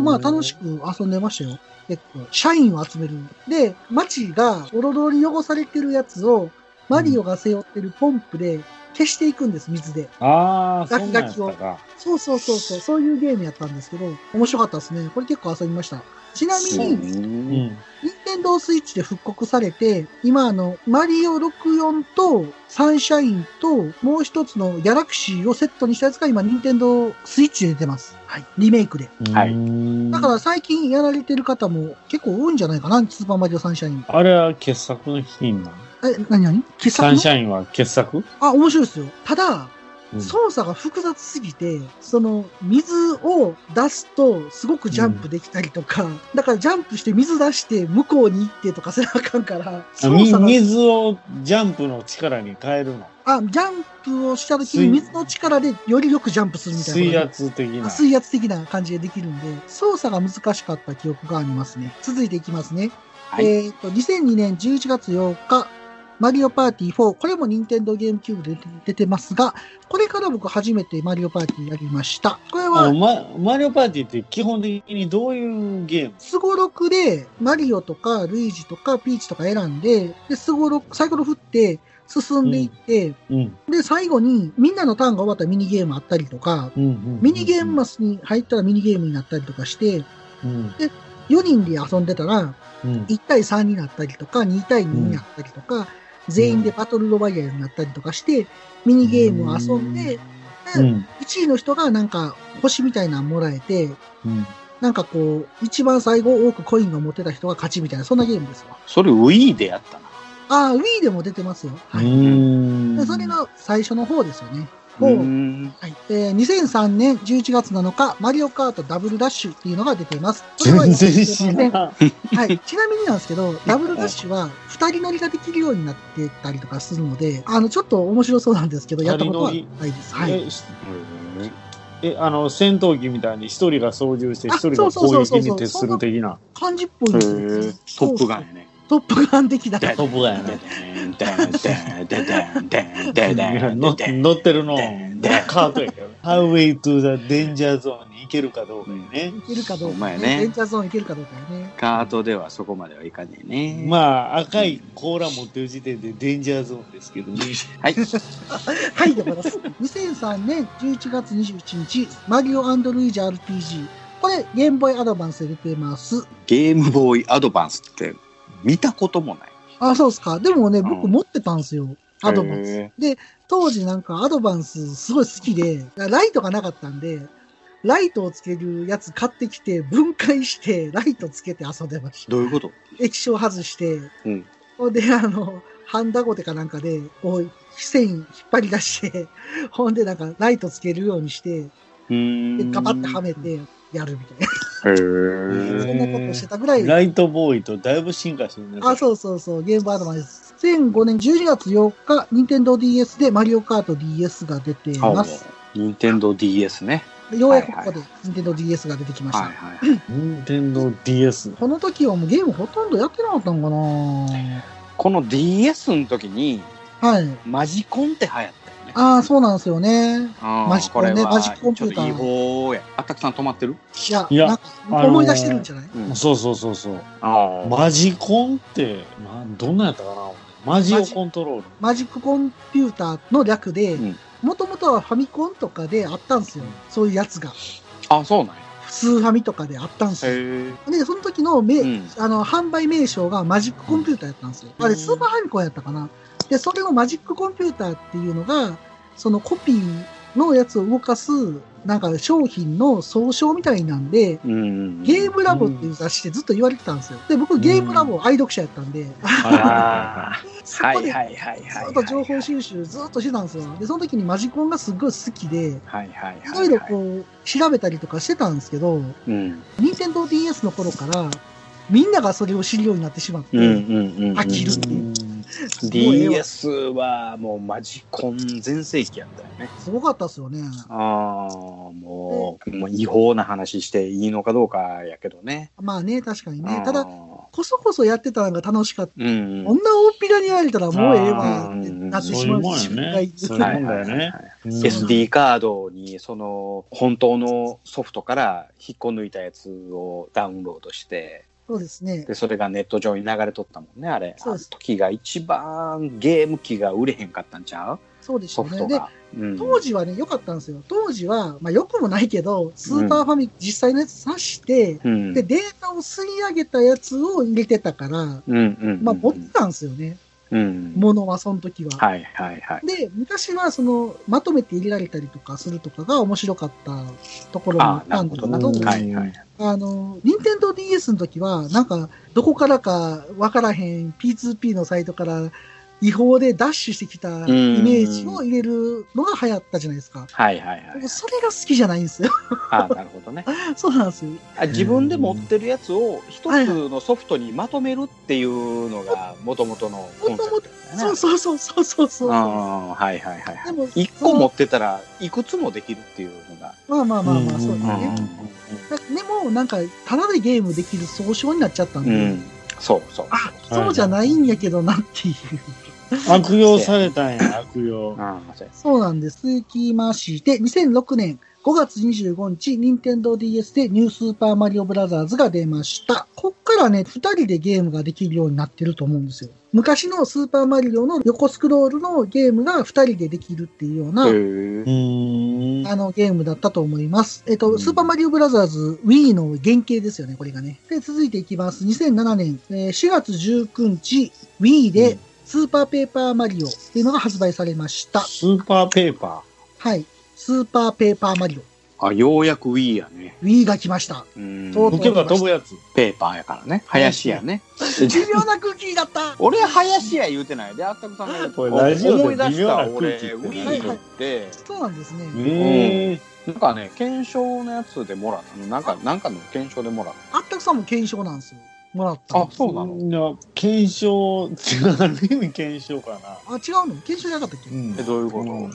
まあ楽しく遊んでましたよ。結構。シャインを集める。で、街がおろろに汚されてるやつを、マリオが背負ってるポンプで消していくんです、水で。ああ、そガキガキを。そうそうそうそう、そういうゲームやったんですけど、面白かったですね。これ結構遊びました。ちなみに。任天堂スイッチで復刻されて、今あの、マリオ64とサンシャインともう一つのギャラクシーをセットにしたやつが今任天堂スイッチで出てます。はい。リメイクで。はいいだから最近やられてる方も結構多いんじゃないかな、スーパーマリオサンシャイン。あれは傑作の品なのえ、なになに傑作サのンシャインは傑作？あ、面白いですよ。ただ、うん操作が複雑すぎて、その、水を出すと、すごくジャンプできたりとか、だからジャンプして水出して向こうに行ってとかせなあかんから、あみ操作が水をジャンプの力に変えるの？あ、ジャンプをした時に水水の力でよりよくジャンプするみたいな。水圧的なあ。水圧的な感じでできるんで、操作が難しかった記憶がありますね。続いていきますね。はいえっ、と、2002年11月8日、マリオパーティー4、これも任天堂ゲームキューブで出てますが、これから僕初めてマリオパーティーやりました。これあはの、、ママリオパーティーって基本的にどういうゲーム？スゴロクでマリオとかルイージとかピーチとか選んで、で、スゴロク、サイコロ振って進んでいって、うん。で、最後にみんなのターンが終わったらミニゲームあったりとか、うんうん。ミニゲームマスに入ったらミニゲームになったりとかして、うん。4人で遊んでたら、うん。1対3になったりとか、2対2になったりとか、全員でバトルロワイヤルになったりとかして、ミニゲームを遊んで、でうん。1位の人がなんか星みたいなのもらえて、うん。なんかこう、一番最後多くコインが持ってた人が勝ちみたいな、そんなゲームですわ。それ Wii でやったな。ああ、Wii でも出てますよ。うはい。それが最初の方ですよね。うもう、んはい。えー、2003年11月7日、マリオカートダブルダッシュっていうのが出ています。は全然知らん。はい。ちなみになんですけど、ダブルダッシュは二人乗りができるようになってたりとかするので、あの、ちょっと面白そうなんですけど、やったことはないです。はい。えあの、戦闘機みたいに一人が操縦してあ一人がそうそうそうそう攻撃に徹する的な。漢字っぽいですよートップガンやね。トップガン的な。トップガンやね。の乗乗ってるのでん、カートやけどね。Highway to the Danger Zone に行けるかどうかやね。いけるかどうか、ねデンジャーゾーンいけるかどうかやね。カートではそこまではいかねえね。まあ、赤い甲羅持ってる時点でデンジャーゾーンですけどね。はい。はい、でございます。2003年11月21日、マリオルイージ RPG。これ、ゲームボーイアドバンスで出てます。ゲームボーイアドバンスって見たこともない。あ、そうですか。でもね、うん僕持ってたんですよ。アドバンス。へ当時なんかアドバンスすごい好きで、ライトがなかったんで、ライトをつけるやつ買ってきて、分解して、ライトつけて遊んでました。どういうこと？液晶外して、うんほんで、あの、ハンダゴテかなんかで、こう、線引っ張り出して、ほんでなんかライトつけるようにして、で、ん。ガバッてはめてやるみたいな。へそーんなことしてたぐらい。ライトボーイとだいぶ進化してるね。あ、そうそうそう、ゲームアドバンス。2005年12月8日、任天堂 d s でマリオカート DS が出ています。任天堂 DS ね。ようやくここで任天堂 DS が出てきました。はいはい。任天堂 DS。この時はもうゲームほとんどやってなかったのかなこの DS の時にはい。マジコンって流行っ。ああ、そうなんですよね。あーマジコンねマジコンピューターや。あったくさん止まってる？いや、いや思い出してるんじゃない、うん。そうそうそうそう。あーマジコンって、まあ、どんなんやったかな？マジオコントロール。マジックコンピューターの略でうん、もともとはファミコンとかであったんですよ。そういうやつが。あ、そうなんや。スーファミとかであったんですよ。で、その時のめ、うんあの、販売名称がマジックコンピューターやったんですよ。あれ、スーパーファミコンやったかな？で、それのマジックコンピューターっていうのが、そのコピーのやつを動かす、なんか商品の総称みたいなんで、うん。ゲームラボっていう雑誌でずっと言われてたんですよ。で、僕ゲームラボ愛読者やったんで、あ そこで。ずっと情報収集ずっとしてたんですよ。で、その時にマジコンがすっごい好きで、はい。ろいろこう調べたりとかしてたんですけど、うん。任天堂 d s の頃から、みんながそれを知るようになってしまって。飽きるっていう。DS はもうマジコン全盛期やったよね。すごかったっすよね。ああ、もう、もう違法な話していいのかどうかやけどね。まあね、確かにね。ただ、、こそこそやってたのが楽しかった。うん。こんな大っぴらにやれたらもうええわってうんなってしまう自分がいそういうもんだよね。うん SD カードにその本当のソフトから引っこ抜いたやつをダウンロードしてそうですね。でそれがネット上に流れとったもんねあれそうです時が一番ゲーム機が売れへんかったんちゃう？そうでしたね。で、うん、当時はね、良かったんですよ。当時は、まあ良くもないけど、スーパーファミ、実際のやつ挿して、うんで、データを吸い上げたやつを入れてたから、うんうんまあ持ってたんですよね。うん。ものはその時は。はいはいはい。で、昔はその、まとめて入れられたりとかするとかが面白かったところもああったんだけど、はいはい。あの、任天堂 DS の時は、なんか、どこからかわからへん P2P のサイトから違法でダッシュしてきたイメージを入れるのが流行ったじゃないですか。はいはいはい僕それが好きじゃないんですよ。あなるほどね そうなんですよ。あ自分で持ってるやつを一つのソフトにまとめるっていうのがもともとのコンセプトねそうそうそうそうそうそう。ああはいはいはいはいでも、一個持ってたらいくつもできるっていうのがまあまあまあまあ、そうですうんね。だでも、なんか、ただでゲームできる総称になっちゃったんで、うんそうそうあ、そうじゃないんやけどなっていう。悪用されたんや、悪用。ああそうやそうなんです。続きまして、2006年5月25日、任天堂 DS でニュースーパーマリオブラザーズが出ました。こっからね、二人でゲームができるようになってると思うんですよ。昔のスーパーマリオの横スクロールのゲームが二人でできるっていうような、へえうーん。あの、ゲームだったと思います。えっと、うんスーパーマリオブラザーズ Wii の原型ですよね、これがね。で、続いていきます。2007年、えー4月19日、Wii うでんスーパーペーパーマリオっていうのが発売されました。スーパーペーパはい。スーパーペーパーマリオ。あようやく Wii やね Wii が来ました。うんそうー。吹けば飛ぶやつ。ペーパーやからね林やね微妙な空気だった。俺林や言うてないであったくさんがこれラジオで思い出した微妙な俺空気って Wii ってそうなんですね。ええ。なんかね検証のやつでもらったなんかなんかの検証でもらっあったくさんも検証なんですよ。もらった。あそうなの？いや、検証、ある意味検証かな。あ、違うの？検証じゃなかったっけ、うん。えどういうこと？うん。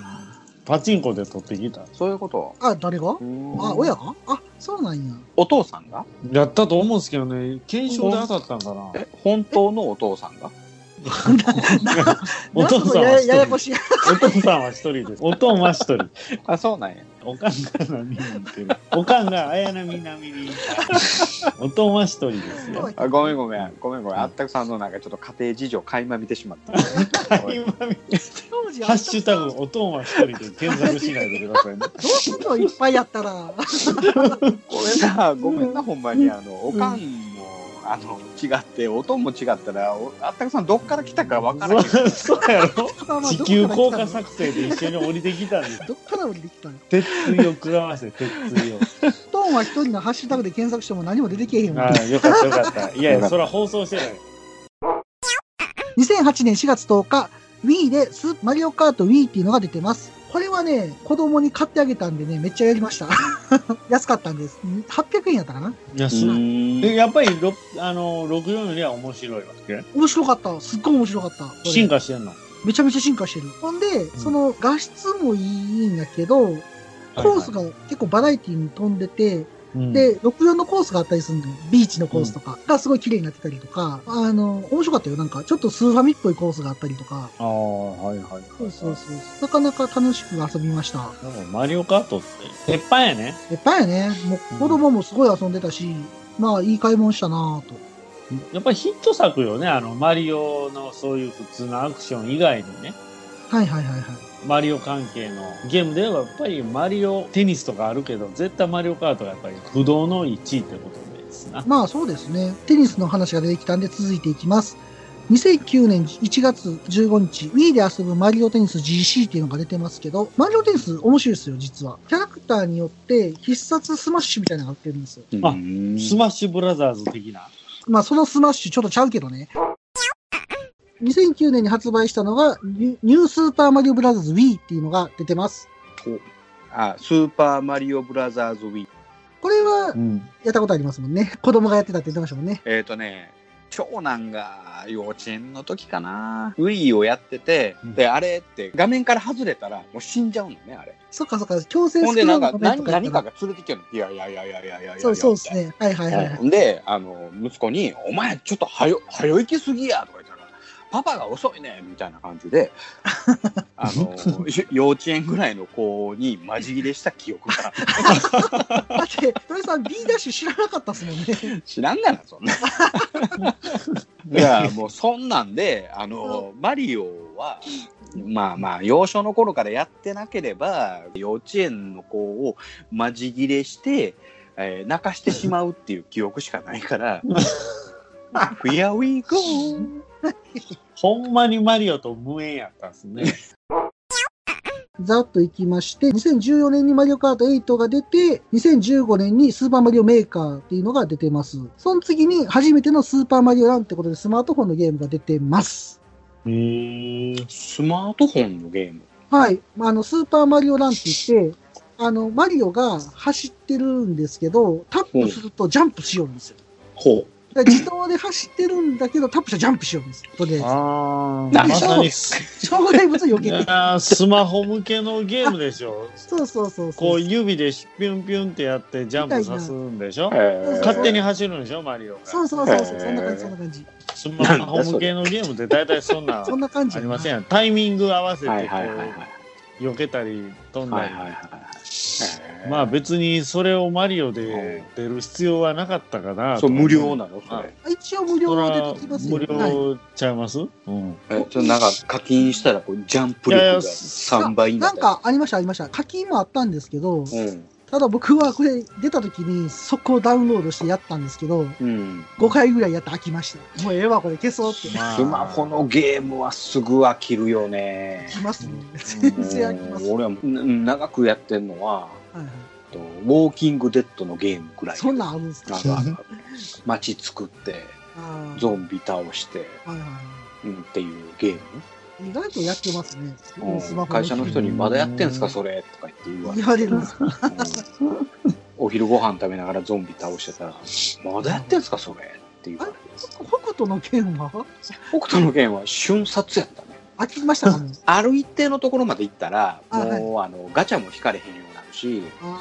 パチンコで取ってきた。そういうこと？あ、誰が？あ、親が？あ、そうなんや。お父さんが？やったと思うんですけどね、検証で当たったんかな。え、本当のお父さんが？お父さんやは一人ややこしい。お父さんは一人です。おとんは一人。あ、そうなんや。おかんが何に似てる。おかんが綾波並みに。おとんは一人ですよ。あごめんごめん。ごめんごめん。あったくさんのなんかちょっと家庭事情垣間見てしまった。綾 波当時ハッシュタグ、おとんは一人で検索しないでくださいね。どうすんのいっぱいやったら。これさ、ごめんな、ほんまに。あの、おかんも、あの、違って、おとんも違ったら、おあったくさんどっから来たかわからんけど。そうそうやろ地球効果どっから来作戦で一緒に降りてきたんです。どっから降りてきたの？鉄槌を食らわせて、鉄槌を。トーンは一人のハッシュタグで検索しても何も出てけえへんもんああ、よかったよかった。いやいや、それは放送してない。2008年4月10日、Wii でスーマリオカート Wii っていうのが出てます。これはね、子供に買ってあげたんでね、めっちゃやりました。安かったんです。800円やったかな？いや、すえやっぱりろあの64よりは面白いわけ？面白かった。すっごい面白かった。進化してんの？めちゃめちゃ進化してる。ほんで、その画質もいいんだけど、コースが結構バラエティに飛んでて、うんで、64のコースがあったりするんだよ。ビーチのコースとかがすごい綺麗になってたりとか、あの、面白かったよ。なんか、ちょっとスーファミっぽいコースがあったりとか。ああ、はいはい。そうそうそう。なかなか楽しく遊びました。マリオカートって、鉄板やね。いっぱいやね。もう子供もすごい遊んでたし、まあいい買い物したなぁと。やっぱりヒット作よね。あの、マリオのそういう普通のアクション以外にね。はいはいはいはい。マリオ関係のゲームではやっぱりマリオテニスとかあるけど、絶対マリオカートがやっぱり不動の1位ってことですな。まあそうですね。テニスの話が出てきたんで続いていきます。2009年1月15日、Wii で遊ぶマリオテニス GC っていうのが出てますけど、マリオテニス面白いですよ、実は。キャラクターによって必殺スマッシュみたいなのが売ってるんですよ。あスマッシュブラザーズ的な。まあそのスマッシュちょっとちゃうけどね。2009年に発売したのが、ニュニュースーパーマリオブラザーズ Wii っていうのが出てます。あ、スーパーマリオブラザーズ Wii。これはうん。やったことありますもんね。子供がやってたって言ってましたもんね。えっ、とね、長男が幼稚園の時かな。ウィーをやってて、うんで、あれって画面から外れたらもう死んじゃうのね、あれ。そっかそっか、強制ほんで、なんか何何かが連れてきてるの。いやいやいやいやいやいやいや。そうそうですね。はいはいはいはい。で、あの、息子に、お前ちょっとはよ、はよ行きすぎやとかパパが遅いねみたいな感じで、あの、幼稚園ぐらいの子にマジ切れした記憶が。だって、鳥さん B ダッシュ知らなかったっすもんね。知らんがな、そんな。いや、もうそんなんで、あの、マリオは、まあまあ、幼少の頃からやってなければ、幼稚園の子をマジ切れして、えー泣かしてしまうっていう記憶しかないから、Here we go! ほんまにマリオと無縁やったんですね。ざっと行きまして、2014年にマリオカート8が出て、2015年にスーパーマリオメーカーっていうのが出てます。その次に初めてのスーパーマリオランってことでスマートフォンのゲームが出てます。へースマートフォンのゲーム？はい。あの、スーパーマリオランって言って、あの、マリオが走ってるんですけど、タップするとジャンプしようんですよ。ほだから自動で走ってるんだけど、タップしたらジャンプしようんですよ。とりあえず。ああ、なまさにス、障害物避けいて。やースマホ向けのゲームでしょ。そうそうそうそう。こう指でピュンピュンってやってジャンプさすんでしょ勝手に走るんでしょマリオが。そうそうそうそう。そんな感じ、そんな感じ。スマホ向けのゲームって大体そんなんそんな感じあ。りませんやん。タイミング合わせてこ。う、避けたり飛んだり。はいはいはい。まあ別にそれをマリオで出る必要はなかったかなとそう、無料なの？それ。一応無料でできますよ。無はい料ちゃいます、うん。え、ちょっとなんか課金したらこうジャンプ力がいやいや3倍にななんったりかありました、ありました。課金もあったんですけど、うん。ただ僕はこれ出た時に速攻ダウンロードしてやったんですけど、うん。5回ぐらいやって飽きました。もうええわ、これ消そうって。まあスマホのゲームはすぐ飽きるよね。飽きますね。全然飽きます。うん俺はん長くやってんのは、はいはいとウォーキングデッドのゲームぐらい。そんなんあるんですか？街作って、ゾンビ倒して、はいはいはうん、っていうゲーム。い意外とやってますね。会社の人にまだやってんすか、それとか言って言われるお昼ご飯食べながらゾンビ倒してたら、まだやってんすか、それ？って言われて。北斗の剣は？北斗の剣は瞬殺やったね。飽きましたか？ね。ある一定のところまで行ったら、もう、あの、ガチャも引かれへんようになるし、あ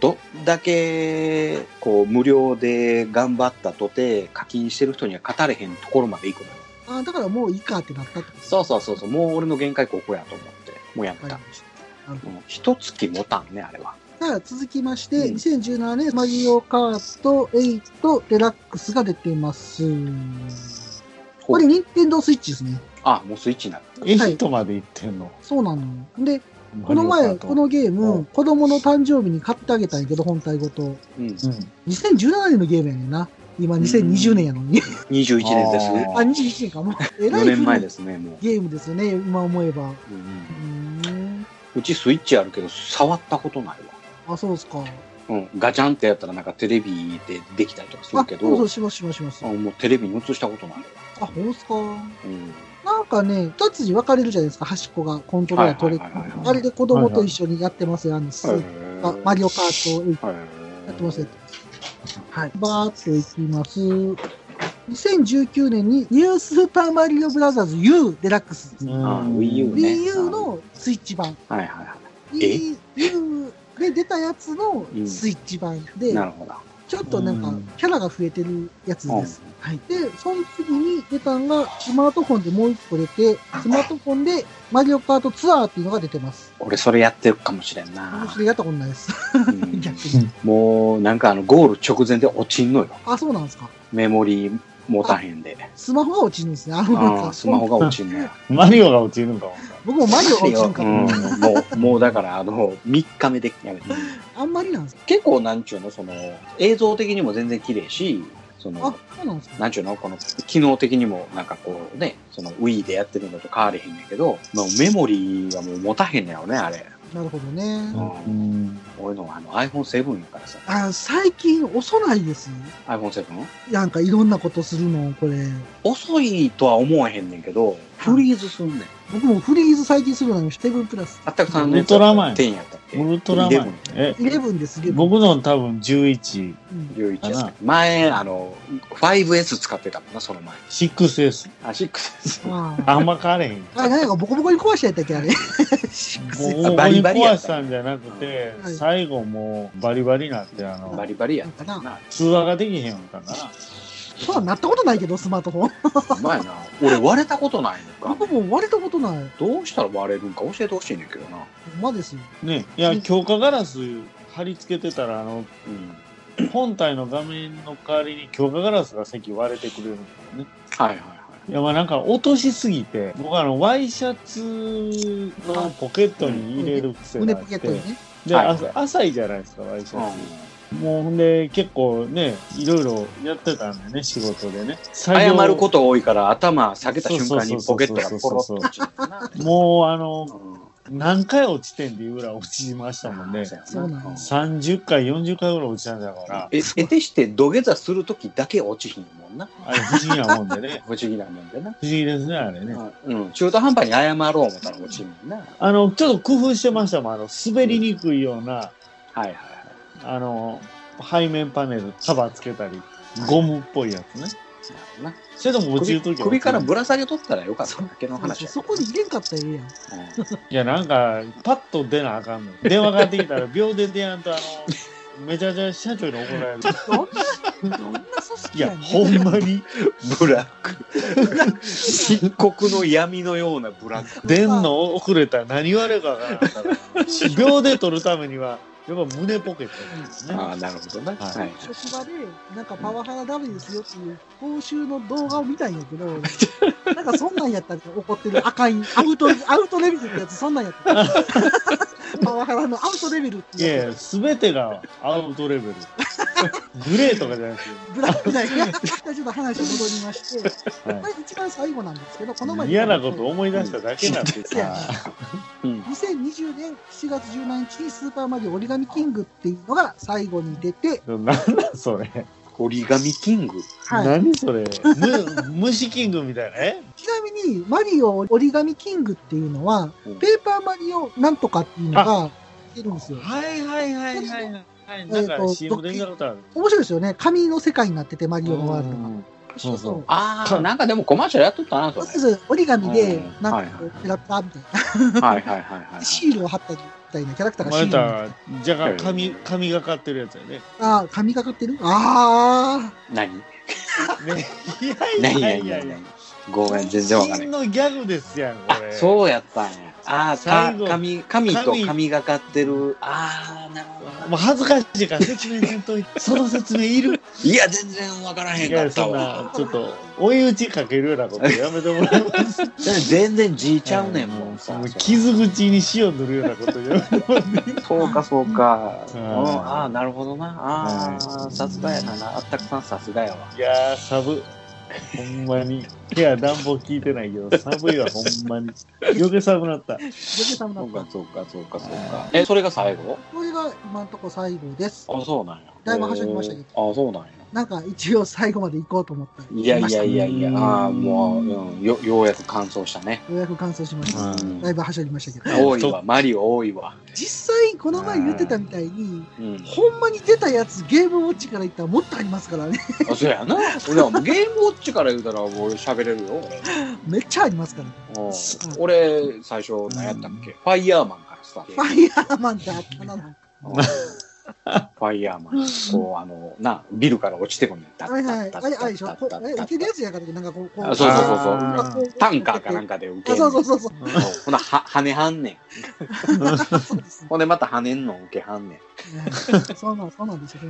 どんだけ、こう、無料で頑張ったとて、課金してる人には語れへんところまで行くのよ。あだからもういいかってなったってこと？そうそうそうそう、もう俺の限界ここやと思って、もうやめたわかり。ました。なるほど。うん一月持たんね、あれは。さあ、続きまして、うん2017年マリオカート8デラックスが出てます。これ、ニンテンドースイッチですね。あ、もうスイッチになる。エヒトまで行ってんの。そうなの。で、この前、このゲーうムん、子供の誕生日に買ってあげたんやけど、本体ごと。うん。うん。2017年のゲームやねんな。今、2020年やのに。21年です。ああ、21年か。もう、えらい4年前ですね、もう。ゲームですよね、今思えば。ううん。うちスイッチあるけど、触ったことないわ。あ、そうですか。うん。ガチャンってやったらなんかテレビでできたりとかするあ、けどそうそう、、しますしますします。あもうテレビに映したことないわ。あ、ほんすか。うん。なんかね、二つに分かれるじゃないですか、端っこがコントローラー取れてあれで子供と一緒にやってますよ、あの、スマリオカート8はい。やってます、やってます。はい。バーっといきます。2019年にニュースーパーマリオブラザーズ U デラックス。あ Wii U ね Wii U のスイッチ版。はいはいは Wii U で出たやつのスイッチ版でい。、なるほど。ちょっとなんかうんキャラが増えてるやつです。はい。で、その次に出たのがスマートフォンでもう一個出て、スマートフォンでマリオカートツアーっていうのが出てます。俺それやってるかもしれん面な。白いやったことないです。うん 逆に。もうなんかあのゴール直前で落ちんのよ。あ、そうなんですか。メモリー持たへんで。スマホが落ちるんですね。あの、スマホが落ちんのよ。マリオが落ちるんかも。僕もマリオが落ちるんかうんと。もう、もうだからあの、3日目でやめて。あんまりなんですか？結構なんちゅうの、その、映像的にも全然綺麗し、そあの、、なん。なんちゅうの、この、機能的にもなんかこうね、その Wii でやってるのと変われへんねんけど、もうメモリーがもう持たへんねやろね、あれ。なるほどね。う。うんん。俺のあの iPhone7 やからさ。あ最近遅ないです。iPhone7? なんかいろんなことするの、これ。遅いとは思わへんねんけど、フリーズすんねん。僕もフリーズ最近するのに、セブンプラス。あったくさんウルトラマンや10やったっけ？ウルトラマン。え、11です、11。僕の多分11、うん11やかな前、あの、5S 使ってたもんな、その前。6S。あ、6S。ああんま変われへん。あ、なんかボコボコに壊しちゃったっけ、あれ。もうバリバリやった壊したんじゃなくてはい、最後もうバリバリになって、あのバ、リバリやったな。通話ができへんのかな。そうはなったことないけど、スマートフォン。うまいな。俺割れたことないのか。僕も割れたことない。どうしたら割れるんか教えてほしいねんけどな。ほんまですよ。ね、いや、強化ガラス貼り付けてたら、あの、うん。本体の画面の代わりに強化ガラスが席割れてくれるんだよね。はいはいはい。いや、まあなんか落としすぎて、僕あの、ワイシャツのポケットに入れる癖胸があって、ポケットにね。で、はいあ浅いじゃないですか、ワイシャツ。うもうほんで、結構ね、いろいろやってたんでね、仕事でね。ん、謝ること多いから頭下げた瞬間にポケットがポロッと。もうあの、うん何回落ちてんっていうぐらい落ちましたもんね。そうなんです30回、40回ぐらい落ちたんだから、え、得てして土下座するときだけ落ちひんもんな。あれ不思議なもんでね。不思議なもんでな。不思議ですね、あれね。うん。中途半端に謝ろう思ったら落ちるもんな。はいあの、ちょっと工夫してましたもん。あの、滑りにくいような、はいはい。あの、背面パネル、カバーつけたり、ゴムっぽいやつね。なそれでも落ちるときは。首首からぶら下げとったらよかっただけの話や。そこに入れんかったらええやん。うんいや、なんか、パッと出なあかんの。電話かかってきたら、秒で出やんと、あの、めちゃめちゃ社長に怒られる。どんな、どんな組織いや、やねん。ほんまに、ブラック。漆黒の闇のようなブラック。出んの遅れたら何言われるかわからんから。秒で取るためには、やっぱ胸ポケットですね。ああ、なるほどな。はいはい。職場で、なんかパワハラダメですよっていう報酬の動画を見たんやけど、なんかそんなんやったら怒ってる赤い、アウト、アウトレベルってやつそんなんやった。パワハラのアウトレベルってやいやいや、すべてがアウトレベル。グレーとかじゃなくて、つ、ブラックだよ。ちょっと話戻りまして、はこれ一番最後なんですけど、この前い、嫌なこと思い出しただけなんてさ、うん。2020年7月17日にスーパーマリオ折り紙キングっていうのが最後に出て、なんだそれ。折り紙キング。はい。何それ。む虫キングみたいな。えちなみに、マリオ折り紙キングっていうのは、うんペーパーマリオなんとかっていうのが出るんですよ。はいはいはいはいはい。なんかえーと CM で見たことある。面白いですよね。紙の世界になってて、マリオのワールドが。そうそう。ああ、なんかでもコマーシャルやっとったな、それ。そうそう折り紙で、なんはいかこうキャラクターみたいはいはいはいはい。シールを貼ったりたいなキャラクターがシまールを貼った、じゃが、紙、紙がかってるやつやね。た。あー、紙がかってる？あ何？ね。いやい何やいやいや。ごめん、全然わかんない金。のギャグですやん、こあれ。、そうやったんや。ああ、か最後紙、紙と紙紙がかってる。ああ、なるほど。もう恥ずかしいから説明せんといて、その説明いる？いや、全然わからへんかったわ。な、ちょっと、追い打ちかけるようなことやめてもらえます？全然じいちゃうねんもんさ。もう傷口に塩塗るようなことやめてもら そうか、そうか。ああ、なるほどな。ああ、さすがやな。あったくさんさすがやわ。いやー、寒。ほんまに。いや、暖房効いてないけど、寒いわ、ほんまに。余計寒くなった。ー。ジョケさんそうかだった。、そうか、そうか、そうか。え、それが最後？これが今のところ最後です。あ、そうなんや。だいぶはしょりましたけど。あ、そうなんや。なんか一応最後まで行こうと思ったいやいやいやいや、ああ、うんもう、うん、よ、ようやく完走したね。ようやく完走しました。うんだいぶはしょりましたけど。多いわ、マリオ多いわ。実際、この前言ってたみたいに、うん。ほんまに出たやつ、ゲームウォッチから言ったらもっとありますからね。あ、そうやな。でもゲームウォッチから言うたら、俺喋れるよ、めっちゃありますから。俺。うん俺、最初、何やったっけ？ファイヤーマンからスタート。ファイヤーマンってあったな。うんファイヤーマン。こう、あの、な、ビルから落ちてくんねん。タッはいはい。タッタッあッタッタッタッいけるやつやから、なんかこう、こそうそうそうそうタンカーかなんかで受けあ、んねんそうそうそうほな、は、羽はんねん。ほんで、また跳ねんの受けはんねん。そうなん、そうなんですよ。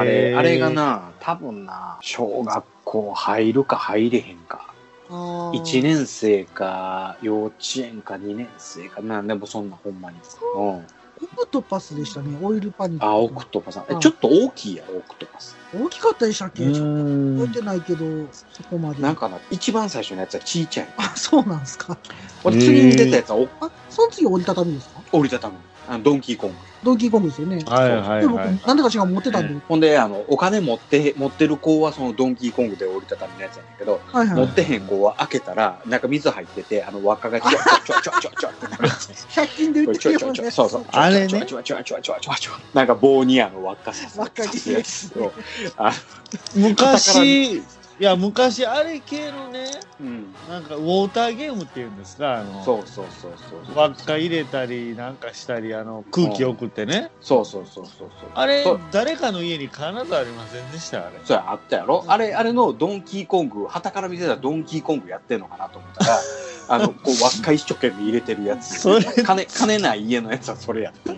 あれ、あれが、な、多分な、小学校入るか入れへんか。あー1年生か、幼稚園か2年生か、なんでもそんなほんまに。うん。オクトパスでしたね、オイルパニック。あ、オクトパス。ちょっと大きいやろ、オクトパス。大きかったでしたっけ？うちょっとん覚えてないけど、そこまで。なんかな、一番最初のやつはちいちゃい。あ、そうなんですか。俺、次に出たやつはおあ、その次折りたたみですか？折りたたむ。あのドンキーコング。ドンキーコングですよね。はいはいで、僕、はい。なんでか違う持ってたんで。ほんで、あの、お金持って、持ってる子はそのドンキーコングで折りたたみのやつやねんけど、はいはい。持ってへん子は開けたら、なんか水入ってて、あの、輪っかが ちょちょちょちょちょちょってなるやつ。100均で売ってるようなやつ。そうそう。あれねちょちょちょちょちょちょちょ。なんか棒にあの輪っかさす輪っかに刺すやつ昔、いや、昔、あれ系のね、うん。なんか、ウォーターゲームっていうんですか、あの、そうそうそうそう。輪っか入れたりなんかしたり、あの、空気送ってね。そうそうそうそうそう。あれそう、誰かの家に必ずありませんでした、あれ。そうや、あったやろあれ、あれのドンキーコング、旗から見てたらドンキーコングやってんのかなと思ったら、あの、こう、輪っか一生懸命入れてるやつ。それ金、金ない家のやつはそれやった。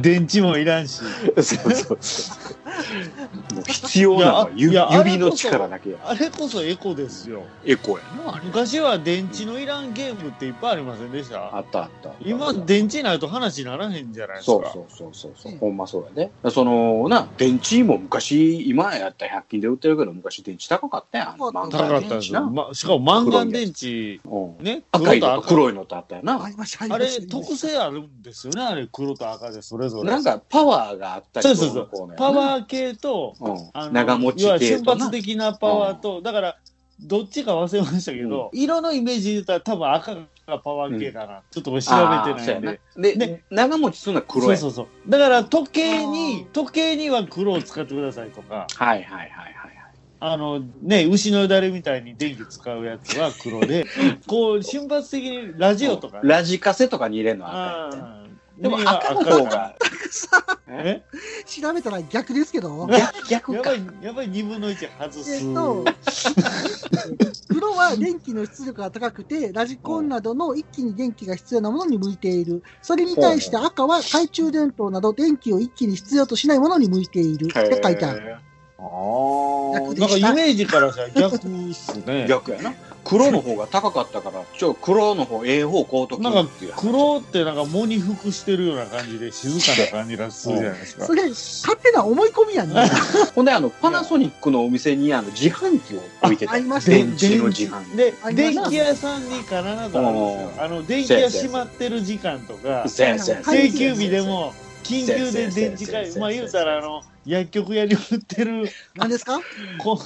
電池もいらんし。そうそうそう。もう必要なのは指の力だけや。あれこそエコですよ。エコや。昔は電池のいらんゲームっていっぱいありませんでした？あったあった。今、電池ないと話にならへんじゃないですか。そうそうそうそうそう、ほんまそうやで。そのな、電池も昔、今やったら100均で売ってるけど、昔電池高かったやん。高かったんですよ。ま、しかも、マンガン電池、うん。ね、赤いのと黒いのとあったよな。ありました、あれ特性あるんですよね、あれ、黒と赤でそれぞれ。なんかパワーがあったりそうそうそうパワー系と、うんあの長持ち要は瞬系とな発的なパワーと、だから、どっちか忘れましたけど、色のイメージで言ったら多分赤がパワー系かな。ちょっと調べてないんで。で、ね長持ちするのは黒や。そうそうそう。だから時計あに、時計には黒を使ってくださいとか、はいはいはいはい。あのね、牛のよだれみたいに電気使うやつは黒で、こう瞬発的にラジオとかね、ラジカセとかに入れるのは赤やったよあーでも赤の方が、え？調べたら逆ですけど、逆逆かやば。い、やばい2分の1外す。えっと、黒は電気の出力が高くて、ラジコンなどの一気に電気が必要なものに向いている。それに対して赤は懐中電灯など電気を一気に必要としないものに向いている。って書いてある。あー逆でなんかイメージからしたら逆っすね。逆やな。黒の方が高かったから、ちょ、黒の方、ええ方買うときなんか。黒ってなんか喪に服してるような感じで静かな感じがするじゃないですかそ。れ、勝手な思い込みやんね。ほんで、あの、パナソニックのお店に、あの、自販機を置いてたよ。あありました電池の自販機。で電気屋さんに必ずあるんですよ。あの、電気屋閉まってる時間とか、定休日でも、緊急で電池会、まあ言うたらあの、薬局屋に売ってる、何ですか？こ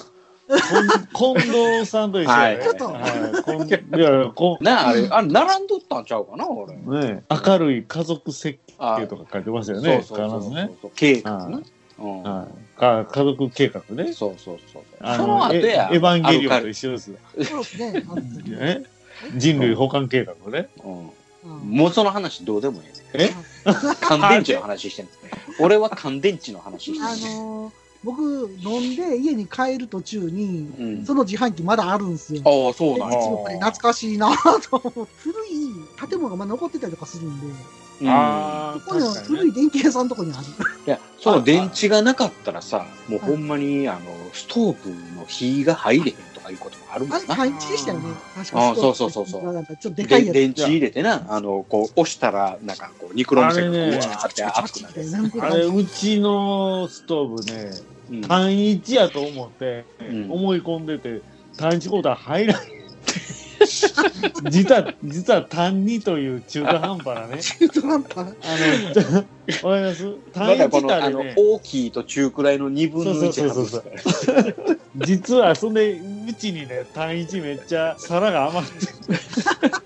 こん近藤さんと一緒やね。はいちょっとはいこんいや、こなあ、あれ、あれ、並んどったんちゃうかな、俺。ね明るい家族設あ計とか書いてましたよね、そうそうそう必ずね。そう。ケーキかな。うんはいか家族計画ね。そうそうそう。あその後エや。エヴァンゲリオンと一緒です。そうですね。人類保管計画ね。うんうんもうその話どうでもいいね。え？乾電池の話してんの。俺は乾電池の話してあのー僕、飲んで家に帰る途中に。うん。その自販機まだあるんですよ。ああ、そうなん懐かしいなと思って、古い建物がまだ残ってたりとかするんで、うんああ、ここには確かにね。古い電気屋さんのとこにある。いや、その電池がなかったらさ、もうほんまに、あの、ストーブの火が入れへんいうこともあるもんな。あれ、半地でしたよね。確かあそうそうそうそうなんかちょっとでかいやつ。で電池入れてな、あの、こう、押したら、なんかこう、ニクロム線があれねうわーって熱くなる。あれ、うちのストーブね、うん単一やと思って、うん思い込んでて、単一コードは入らない。実は、実は単二という中途半端なね。中途半端？あの、わかります？ま単一ってあ大きいと中くらいの2分の1そうそうそうそう実は、そんで、うちにね、単一めっちゃ皿が余って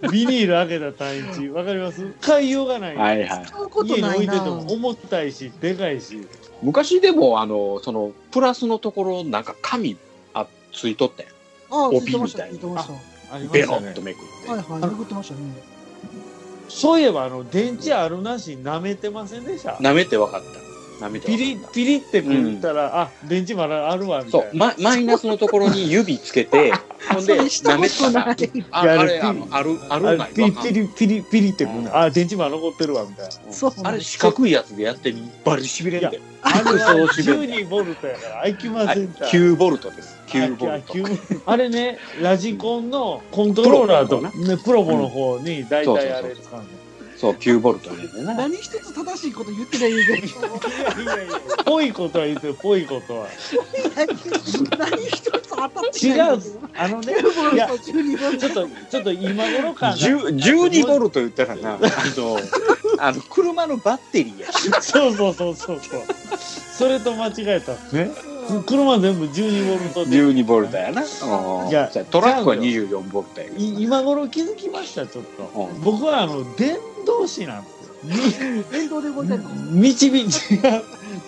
る。ビニール開けた単一。わかります？使いようがない。はいはい。家に置いてても重たいし、でかいし。昔でも、あの、その、プラスのところ、なんか紙、あ、ついとったやん。ああ、帯ついてました、みたいなついてました。ベロッと。めくって。はいはい、めくってましたね。そういえば、あの、電池あるなし舐めてませんでした？舐めて分かった。舐めてピ。リピリってこう言ったら、あ、電池まだあるわ、みたそ、いうな。ママイナスのところに指つけて、ほんで、それした舐めたら。ああれ、あの、ある、あるあないピリピリピリピリってくるうんあ、電池まだ残ってるわ、みたいな。そうあれ、四角いやつでやってみ。バリしびれんで。あそうしべ12ボルトやから、いきまはいせんから。9ボルトです。9ボルト。あ9 あれね、ラジコンのコントローラーと、プね、プロボの方に大体あれ使うの。そう、9ボルト入れてな。何一つ正しいこと言ってないけど。いやいやいや、ぽいことは言ってる、ぽいことは。何一つ当たって違ない。う、あのね、9ボルいやト、12ボルトちょっと、ちょっと今頃感が。10 12ボルト言ったらな、あの、車のバッテリーやし。そうそうそうそうそう。それと間違えた。ね？車全部12ボルトで。12ボルトやな。じゃあトラックは24ボルトや今頃気づきました、ちょっと。うん僕はあの、伝道師なんですよ。電動で動いてるの。導び、違う。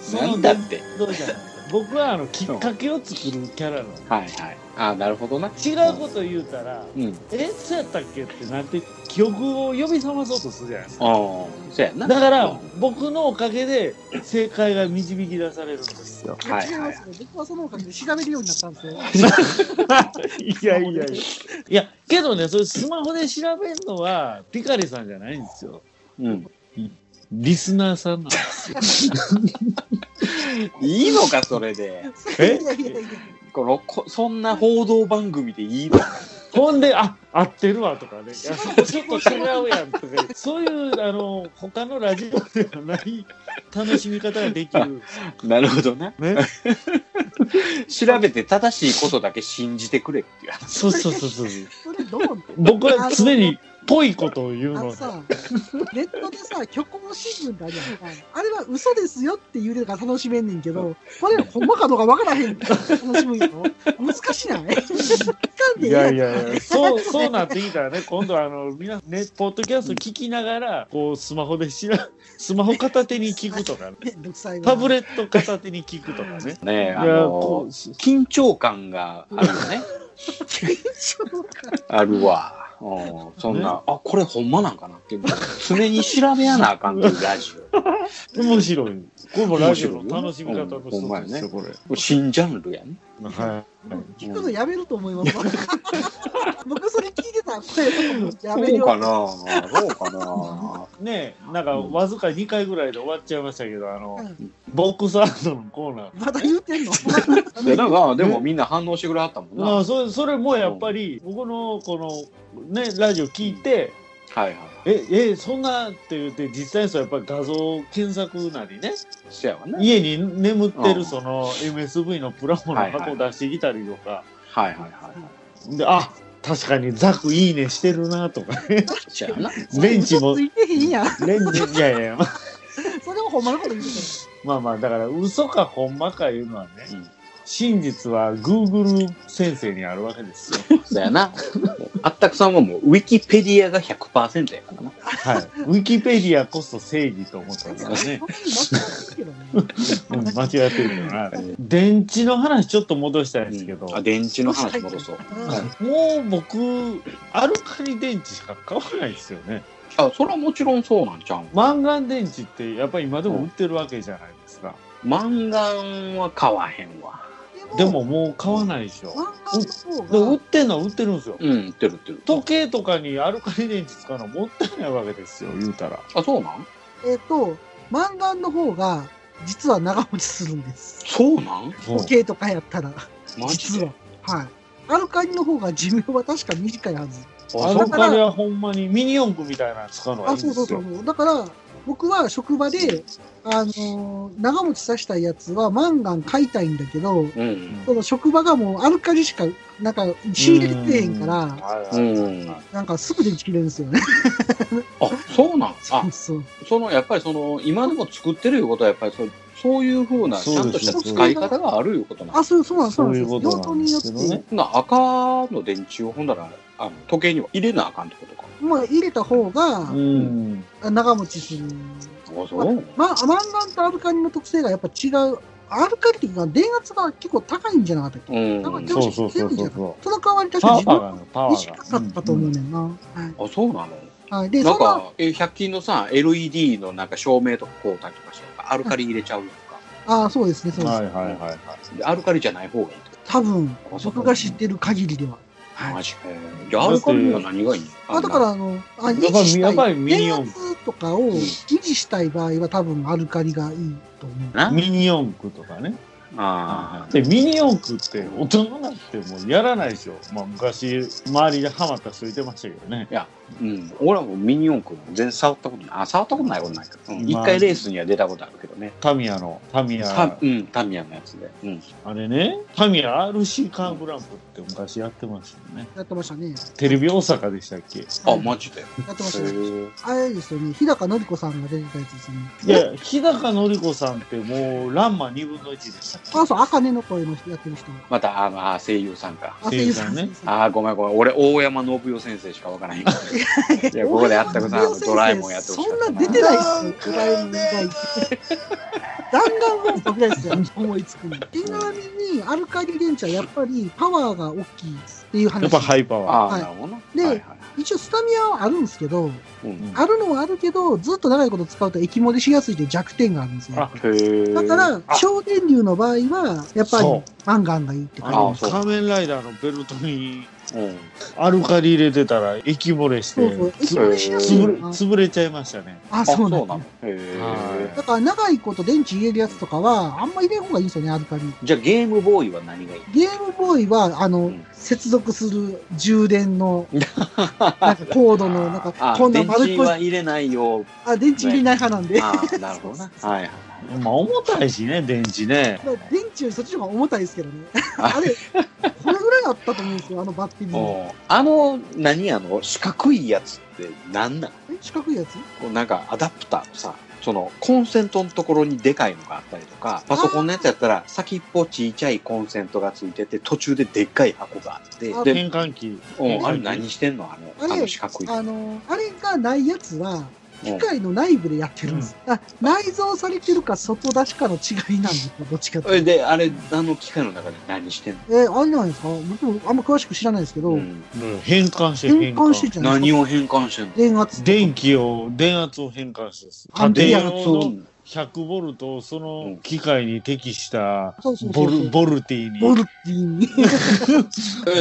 そなんだって。僕はあの、きっかけを作るキャラなの。はいはい。あなるほどな。違うこと言うたら、うん。え、そうやったっけってなって、記憶を呼び覚まそうとするじゃないですか。ああ、そうやな。だからうん、僕のおかげで正解が導き出されるんですよ。いやはいはい違いますよ。僕はそのおかげで調べるようになったんですよ。いやいやいや。いや、けどね、それスマホで調べるのは、ピカリさんじゃないんですよ。うん。リスナーさんなんですよ。いいのか、それで。え？いやいやいやこの、こそんな報道番組でいいのか。ほんで、あ、合ってるわとかね。いや、ちょっと違うやんとか、そういう、あの、他のラジオではない楽しみ方ができる。なるほどな。ね。調べて正しいことだけ信じてくれっていう話。そうそうそうそう。それどう？僕は常にぽいことを言うので。あのさ、ネットでさ、虚構新聞ってあるやんか。あれは嘘ですよって言うのが楽しめんねんけど、これほんまかどうかわからへんから楽しむんやろ難しない？聞かんでいええやいやいや、そう、そうなってきたらね、今度はあの、みな、ね、ポッドキャスト聞きながら、こう、スマホで知ら、スマホ片手に聞くとか、ね、タブレット片手に聞くとかね。ねえ、あのこう、緊張感があるよね。あるわ。うんそんな、あ、これほんまなんかなって、常に調べやなあかんっていうラジ 面白い。これもラジオの楽しみ方の一うんほんまやねつですよ、これ。オ。新ジャンルやね。はい。聞くのやめると思いますわ。僕それ聞いてたら、これやそめるよ。うかなそうかなねえ、なんか、わずか2回ぐらいで終わっちゃいましたけど、あの、うんボックスアートのコーナー。まだ言うてんの？いや、なんか、でもみんな反応してくれはったもんな。まあ、それ、それもやっぱり、僕の、この、ね、ラジオ聞いて、はいはい。え、え、そんなって言って、実際にそうやっぱり画像検索なりね、ね。家に眠ってうんるその MSV のプラモの箱出してきたりとか、はいはいはい。で、あ、確かにザクいいねしてるなとかね。レ ンチも。レンチ、いやいや、ま あそれをほんまのこと言うてまあまあ、だから嘘かほんまかいうのはね、真実は Google 先生にあるわけですよ。そうやな。あったくさんはもう、ウィキペディアが100%やからな。はい。ウィキペディアこそ正義と思ったんですよね。間違ってるよな。電池の話ちょっと戻したいんですけど、あ、電池の話戻そう。もう僕、アルカリ電池しか買わないですよね。あ、それはもちろんそうなんちゃうマンガン電池ってやっぱり今でも売ってるわけじゃないですか。マンガンは買わへんわ。でももう買わないでしょ。で売ってんのは売ってるんですよ。うん、売ってる売ってる。時計とかにアルカリ電池使うのもったいないわけですよ、言うたら。あ、そうなん？えっ、と、漫画の方が、実は長持ちするんです。そうなん？時計とかやったら、マジ実では。はい。アルカリの方が寿命は確か短いはず。アルカリはほんまにミニ四駆みたいなの使うのがいあ、いんですよ。そうそうそうそう。だから、僕は職場で、あのー長持ちさせたいやつはマンガン買いたいんだけど、うん。その職場がもうアルカリしか、なんか仕入れてへんから、なんかすぐ電池切れるんですよね。あ、そうなん？あそう、そう。その、やっぱりその、今でも作ってるいうことは、やっぱりそうそういうふうな、ちゃんとした使い方があるいうことなんあ、そう、そうなんです。そうなんです。そういうことなんです用途によっほな赤の電池をほんなら、あの、時計には入れなあかんってことか。て、まあ入れた方がうん。長持ちする。あ、そうまあ、マンガンとアルカリの特性がやっぱ違う。アルカリっていうのは電圧が結構高いんじゃなかったっけ？うん。なんかあ、そうそうそうそうその代わり確か自分。短かったと思うねんな。はいそうなの？はい。で、なんか、え、100均のさ、LED のなんか照明とかこうたりとかして、アルカリ入れちゃうやんか。ああ、そうですね、そうです。はいはいはいはい。でアルカリじゃない方がいい多分、僕が知ってる限りでは。マジか。じゃあ、アルカリには何がいいあ、だから、あの、あ維持したい、ミニ電四圧とかを維持したい場合は多分アルカリがいいと思う。な、ミニ四駆とかね。あで、ミニ四駆って大人になってもやらないでしょ。まあ昔、周りでハマった人いてましたけどね。あ、うん。俺はもうミニ四駆全然触ったことない。あ、触ったことないことないけど。うん一、まあ回レースには出たことあるけどね。タミヤの、タミタヤ、うん、タミヤのやつで。うん。あれね、タミヤ RC カーグランプって昔やってましたよね。やってましたね。テレビ大阪でしたっけ？あ、マジで？やってましたね。へあれですよね、日高のり子さんが出てたやつですね。いや、日高のり子さんってもう、ランマ2分の1でしたっけ？あ、そう、あかねの声の人やってる人。また、あの、あ声優さんか。あ、声優さんねあー、ごめんごめん。俺、大山信代先生しかわからへんから。いや、ここであったくさん、ドラえもんやってほしかったそんな出てないっすよ、ドラえもん以外。弾丸論破ぐらいですよ、思いつくに。ちなみに、アルカリ電池はやっぱりパワーが大きいっていう話。やっぱハイパワー。はいなるほどな。ではいはい一応スタミナはあるんですけど、うんあるのはあるけど、ずっと長いこと使うと液漏れしやすいって弱点があるんですよ。だから、小電流の場合は、やっぱりそマンガンがいいって感あの、あそう仮面ライダーのベルトにうん。アルカリ入れてたら液漏れして、潰れちゃいましたね。あ、あ、そそううなのだ。だから長いこと電池入れるやつとかは、あんま入れん方がいいんですよね、アルカリ。じゃあ、ゲームボーイは何がいいゲームボーイは、あの、うん接続する充電の、なんかコードの、なんか、あ、こんな電池丸っこい、は入れないよ。あ、電池入れない派なんで。なるほどな。はいはい。まあ重たいしね、電池ね。まあ電池よりそっちの方が重たいですけどね。ああれ、これぐらいあったと思うんですよ、あのバッテリー。あの、何あの、四角いやつって何なん？え四角いやつ？こうなんかアダプターのさ、そのコンセントのところにでかいのがあったりとか、パソコンのやつやったら先っぽちいちゃいコンセントがついてて、途中ででっかい箱があって、あで、変換器。うんあれ何してんの？あの、あの四角い。あの、あれがないやつは、うん機械の内部でやってるんです。あ内蔵されてるか外出しかの違いなんですよ、どっちかってで、あれ、あの機械の中で何してんの？と。えあれなんですか？僕もあんま詳しく知らないですけど、うん。うん変換して変換。してじゃないですか？何を変換してんの？電圧。電気を、電圧を変換してです。あ家庭電用の100ボルトをその機械に適したボル、ボルティに。ボルティに。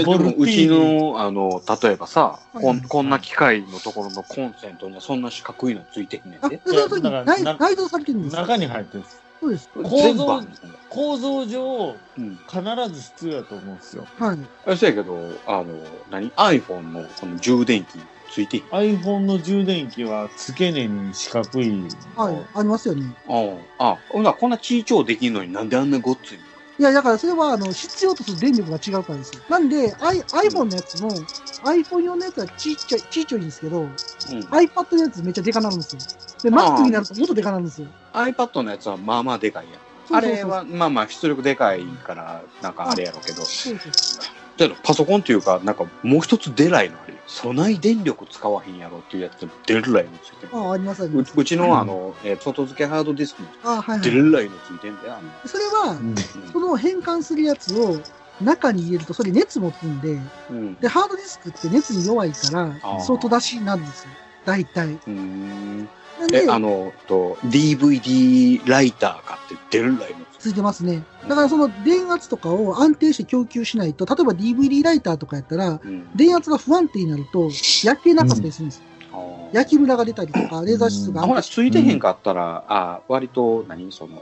ボルティーニもうちの、あの、例えばさ、こはいんこんな機械のところのコンセントにはそんな四角いのついてへんねあ、んで。内蔵されてるんですよ。中に入ってるんです。そうです。構造構造上、うん。必ず必要だと思うんですよ。はい。あそうやけど、あの、何 ?iPhone のこの充電器ついて iPhone の充電器は付け根に四角い。はい。ありますよね。ああ、ほな、こんなちいちょうできんのになんであんなごっついの？いや、だからそれは、あの、必要とする電力が違うからですよ。なんで、I、iPhone のやつも、iPhone 用のやつはちっちゃい、ちっちゃいんですけど、うん。iPad のやつめっちゃデカなるんですよ。で、Mac になるともっとデカなるんですよ。iPad のやつはまあまあでかいやん。そうそうそうあれは、まあまあ出力でかいから、なんかあれやろうけど、そうそうだけどパソコンっていうか、なんかもう一つデライの？あれ備え電力使わへんやろっていうやつでデライのついてる。ああ、りますありうます。うちのあの、えー外付けハードディスクにあはいはい。のついてんだよ。それは、その変換するやつを中に入れると、それ熱持つんで、うん。で、ハードディスクって熱に弱いからあー、外出しなんですよ。大体。うん。で、、あの、と、DVD ライターかってデライのついてますね。だからその電圧とかを安定して供給しないと、例えば DVD ライターとかやったら。うん。電圧が不安定になると、焼けなかったりするんですよ。あー焼きムラが出たりとか、レーザー質があ、ほら、ついてへんかったら、あ割と、何その、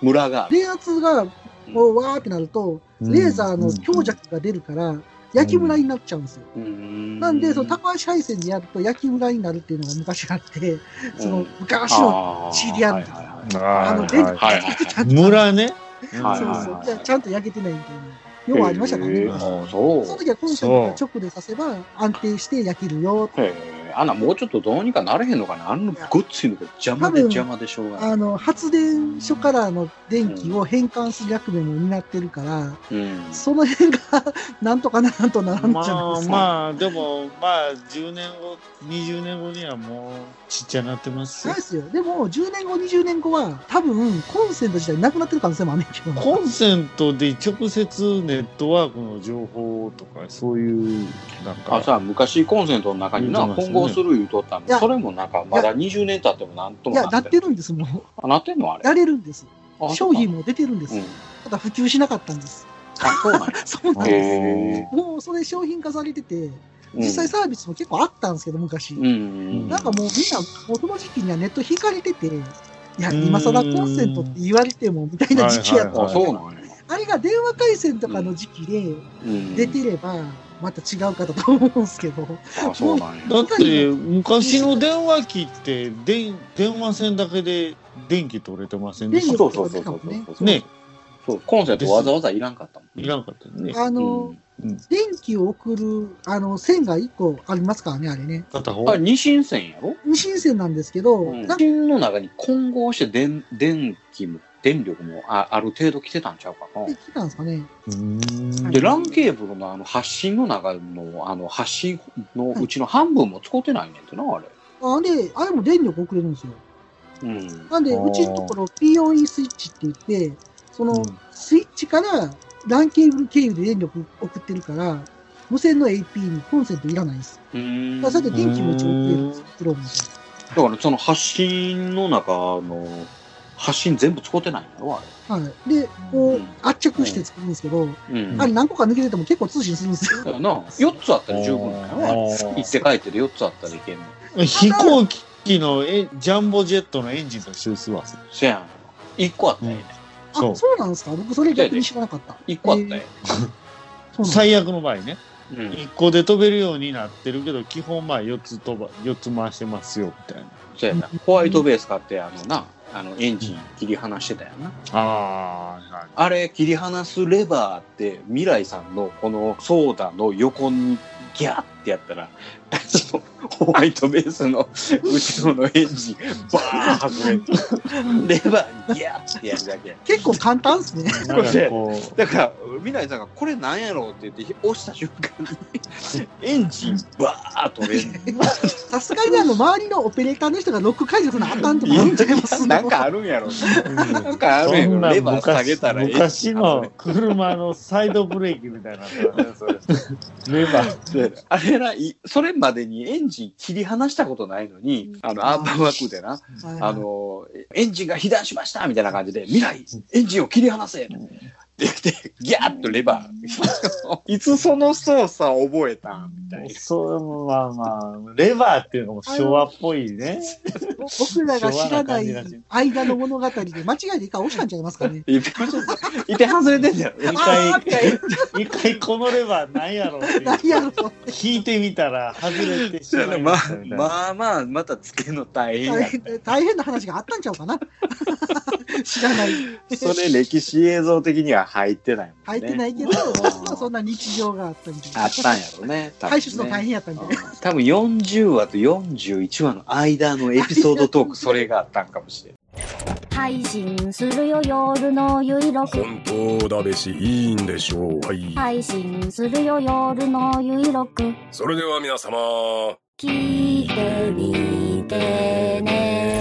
ムラが。電圧がこうわーってなると、レーザーの強弱が出るから、焼きムラになっちゃうんですよ。ななんで、その高橋配線でやると焼きムラになるっていうのが昔あって、その昔の、CDR はいはいはいあの、はい電気はいはいはいちゃんと村ね。はいそうそうじゃあちゃんと焼けてないみたいな。要はありましたからね。その時はコンセントが直でさせば安定して焼けるよ。へえ、あんなもうちょっとどうにかなれへんのかなあんなごっついのが邪魔で邪魔でしょうがない。あの、発電所からの電気を変換する役目も担ってるから、うん。その辺が なんとかならんとならんじゃないまあですか。まあ、でも、まあ、10年後、20年後にはもう、ちっちゃなってますよないですよ。でも、10年後、20年後は、多分、コンセント自体なくなってる可能性もあんねんけど。コンセントで直接ネットワークの情報とか、そういう、なんか、あ、さ、昔コンセントの中にな、ね混合する言うとったんで、いやそれもなんか、まだ20年経ってもなんといや、もなっ。なっててるんです、もう。あ、なってんのあれ？やれるんです。あ商品。も出てるんです。うん。ただ普及しなかったんです。あ、そうなんや。そうなんへでえ。す。もうそれ商品化されてて、うん実際サービスも結構あったんですけど、昔。うん。なんかもうみんな、もうその時期にはネット引かれてて、いや、うん今更コンセントって言われても、みたいな時期やったんあ、でそうなんや。あれが電話回線とかの時期でうん。出てれば、また違うかと思うんですけど、あ、そうなんや。だって、昔の電話機って、電電話線だけで電気取れてませんでしたそうそうそうそうそう。ね。そう、コンセントわざわざいらんかったもん。いらんかったよね。あの、うん電気を送る、あの、線が1個ありますからね、あれね。片方？あ、二進線やろ？二進線なんですけど、うん。の中に混合して電、電気も、電力もあある程度来てたんちゃうかなで。きたんですかね。うーんで、ランケーブルのあの発信の中の、あの発信のうちの半分も使ってないねんてな、あれ。あで、あれも電力送れるんですよ。うん。なんで、あーうちのところ P4E スイッチって言って、その、うんスイッチから LAN ケーブル経由で電力送ってるから、無線の AP にコンセントいらないんです。うん。だからそだれで電気も一応送れるんですよ。プロも。からその発信の中の、発信全部使ってないんやろ、あはい。で、こう圧着して作るんですけど、れ。うん。あれ何個か抜けてても結構通信するんですよ。だよな、4つあったら十分だよ行って帰ってで4つあったらいけんの。飛行機のえジャンボジェットのエンジンと一緒ですわ。せやん。1個あったらええねそうそうなんですか？僕それ逆に知らなかった。1個あったらえそうなんです最悪の場合ね。え。うん。1個で飛べるようになってるけど、基本まあ4つ飛ば、4つ回してますよ、みたいな。そうやな。ホワイトベース買って、あのな、あの、エンジン切り離してたやんな。ああ、はい。あれ、切り離すレバーって、未来さんのこのソーダの横にギャーってやったら、そ のホワイトベースの後ろのエンジン、バーン外れて、レバーギャーってやるだけ。結構簡単ですね。なんかこう、だから、未来さんがこれなんやろうって言って押した瞬間に、エンジンバーッとれんのさすがにあの、周りのオペレーターの人がロック解除するのあかんとかあるんちゃいますなんかあるんやろ。なんかあるんやろ。レバー下げたら昔の車のサイドブレーキみたいなレバー。であれら、いそれまでにエンジン切り離したことないのに、あの、アーバンワークでな、あの、エンジンが被弾しましたみたいな感じで、未来、エンジンを切り離せって言って、ギャーッとレバー。いつその操作を覚えたんみたいな。そう、まあまあ、レバーっていうのも昭和っぽいね。僕らが知らない間の物語で間違いで一回押したんちゃいますかね。いっぺんいて外れてんだよ。一回、一回このレバーなんやろって何やろう聞いてみたら外れてしまいまあまあまあ、またつけるの大。変大変な話があったんちゃうかな。知らない。それ歴史映像的には入ってないもんね。入ってないけど、まあそんな日常があったみたいな。あったんやろね。多分ねの大変やったみたいな。多分40話と41話の間のエピソードトーク、それがあったんかもしれない。配信するよ夜のゆいろく本当だべしいいんでしょうはい配信するよ夜のゆいろくそれでは皆様聞いてみてね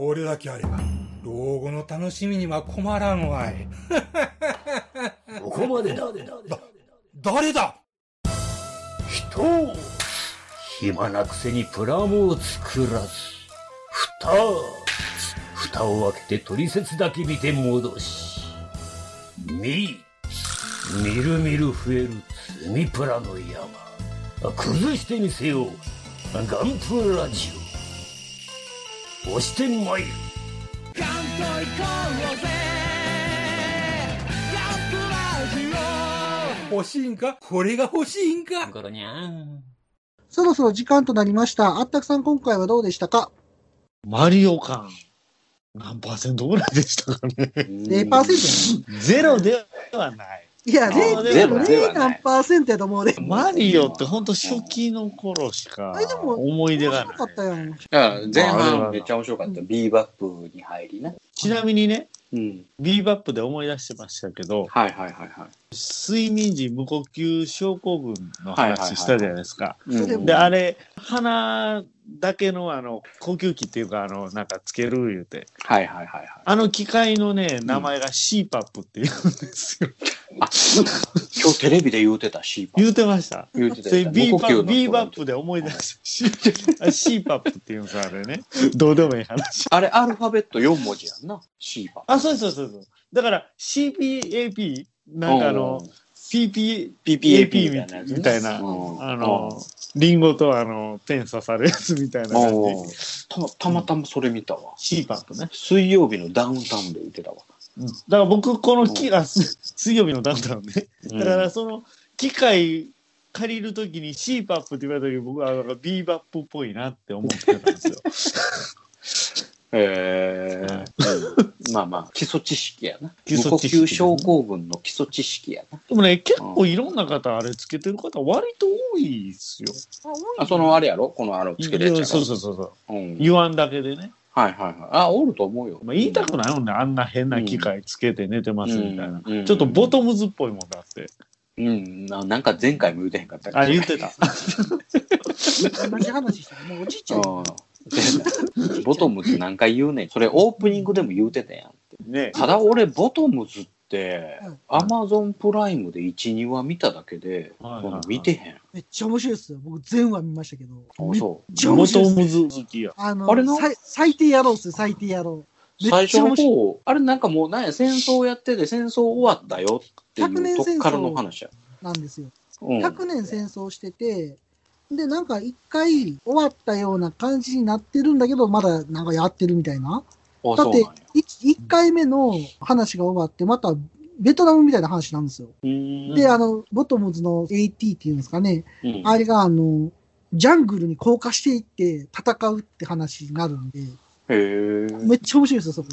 これだけあれば老後の楽しみには困らんわい。ここまでだ。誰だ？人暇なくせにプラモを作らず蓋蓋を開けて取説だけ見て戻し見みるみる増える積みプラの山崩してみせよう。ガンプラジオ押してまいるガンと行こう欲しいんか？これが欲しいんか？ゴロニャンそろそろ時間となりました。あったくさん今回はどうでしたか？マリオ感、何パーセントぐらいでしたかね。?0% ゼロではない。いや、あーゼロでは0何パーセントやと思うで。マリオって本当初期の頃しか思い出がない。面白かったやん。前半めっちゃ面白かった。ビーバップに入りね。ちなみにね、うん。ビーバップで思い出してましたけど、はいはいはいはい。睡眠時無呼吸症候群の話したじゃないですか。うんで、あれ、鼻だけのあの、呼吸器っていうか、あの、なんかつける言うて。はいはいはいはい。あの機械のね、名前が CPAP って言うんですよ。あ、今日テレビで言うてた CPAP 言うてました。言うてたそれビーバップ、ビーバップ。プで思い出した。CPAP って言うんですよ、あれね。どうでもいい話。あれアルファベット4文字やんな。 CPAP あ、そうそうそうそう。だから CPAP、なんかあの、PP、PPAP みたいなあの、リンゴとあの、ペン刺さるやつみたいな感じ。たたまたまそれ見たわ。CPAP ね。水曜日のダウンタウンで言ってたわ。うんだから僕、このき、あ、す水曜日のダウンタウンね。うんだからその、機械借りるときに CPAP って言われたとき僕はなんかビーバップっぽいなって思ってたんですよ。へえ。まあまあ、基礎知識やな。基礎知識無呼吸症候群の基礎知識やな。でもね、結構いろんな方あれつけてる方割と多いですよ。あ、そのあれやろ？このあの、つけるやつやろ？そうそうそうそう。うん。言わんだけでね。はいはいはい。あ、おると思うよ。まあ、言いたくないもんね。あんな変な機械つけて寝てますみたいな。うんうんちょっとボトムズっぽいもんだって。うん。ななんか前回も言うてへんかったあ、言ってた。同じ話してる。もうおじいちゃんや。うん ボトムズ何回言うねん。それオープニングでも言うてたやん。ねただ俺、ボトムズってうん、アマゾンプライムで1、2話見ただけで、はいはいはい見てへん。めっちゃ面白いですよ。僕全話見ましたけど。あ、そめっちゃボトムズ好きや。あのあれな？最最低野郎っすよ、最低野郎。う。最初の方、あれなんかもうなんや、戦争やってて戦争終わったよって100いう年戦争とこからの話や。なんですよ。うん。100年戦争してて、で、なんか一回終わったような感じになってるんだけど、まだなんかやってるみたいな。あ、だってそうなんや。1, 回目の話が終わって、またベトナムみたいな話なんですよ。で、あの、ボトムズの AT っていうんですかね、うんあれがあの、ジャングルに降下していって戦うって話になるんで。めっちゃ面白いですよ、そこ。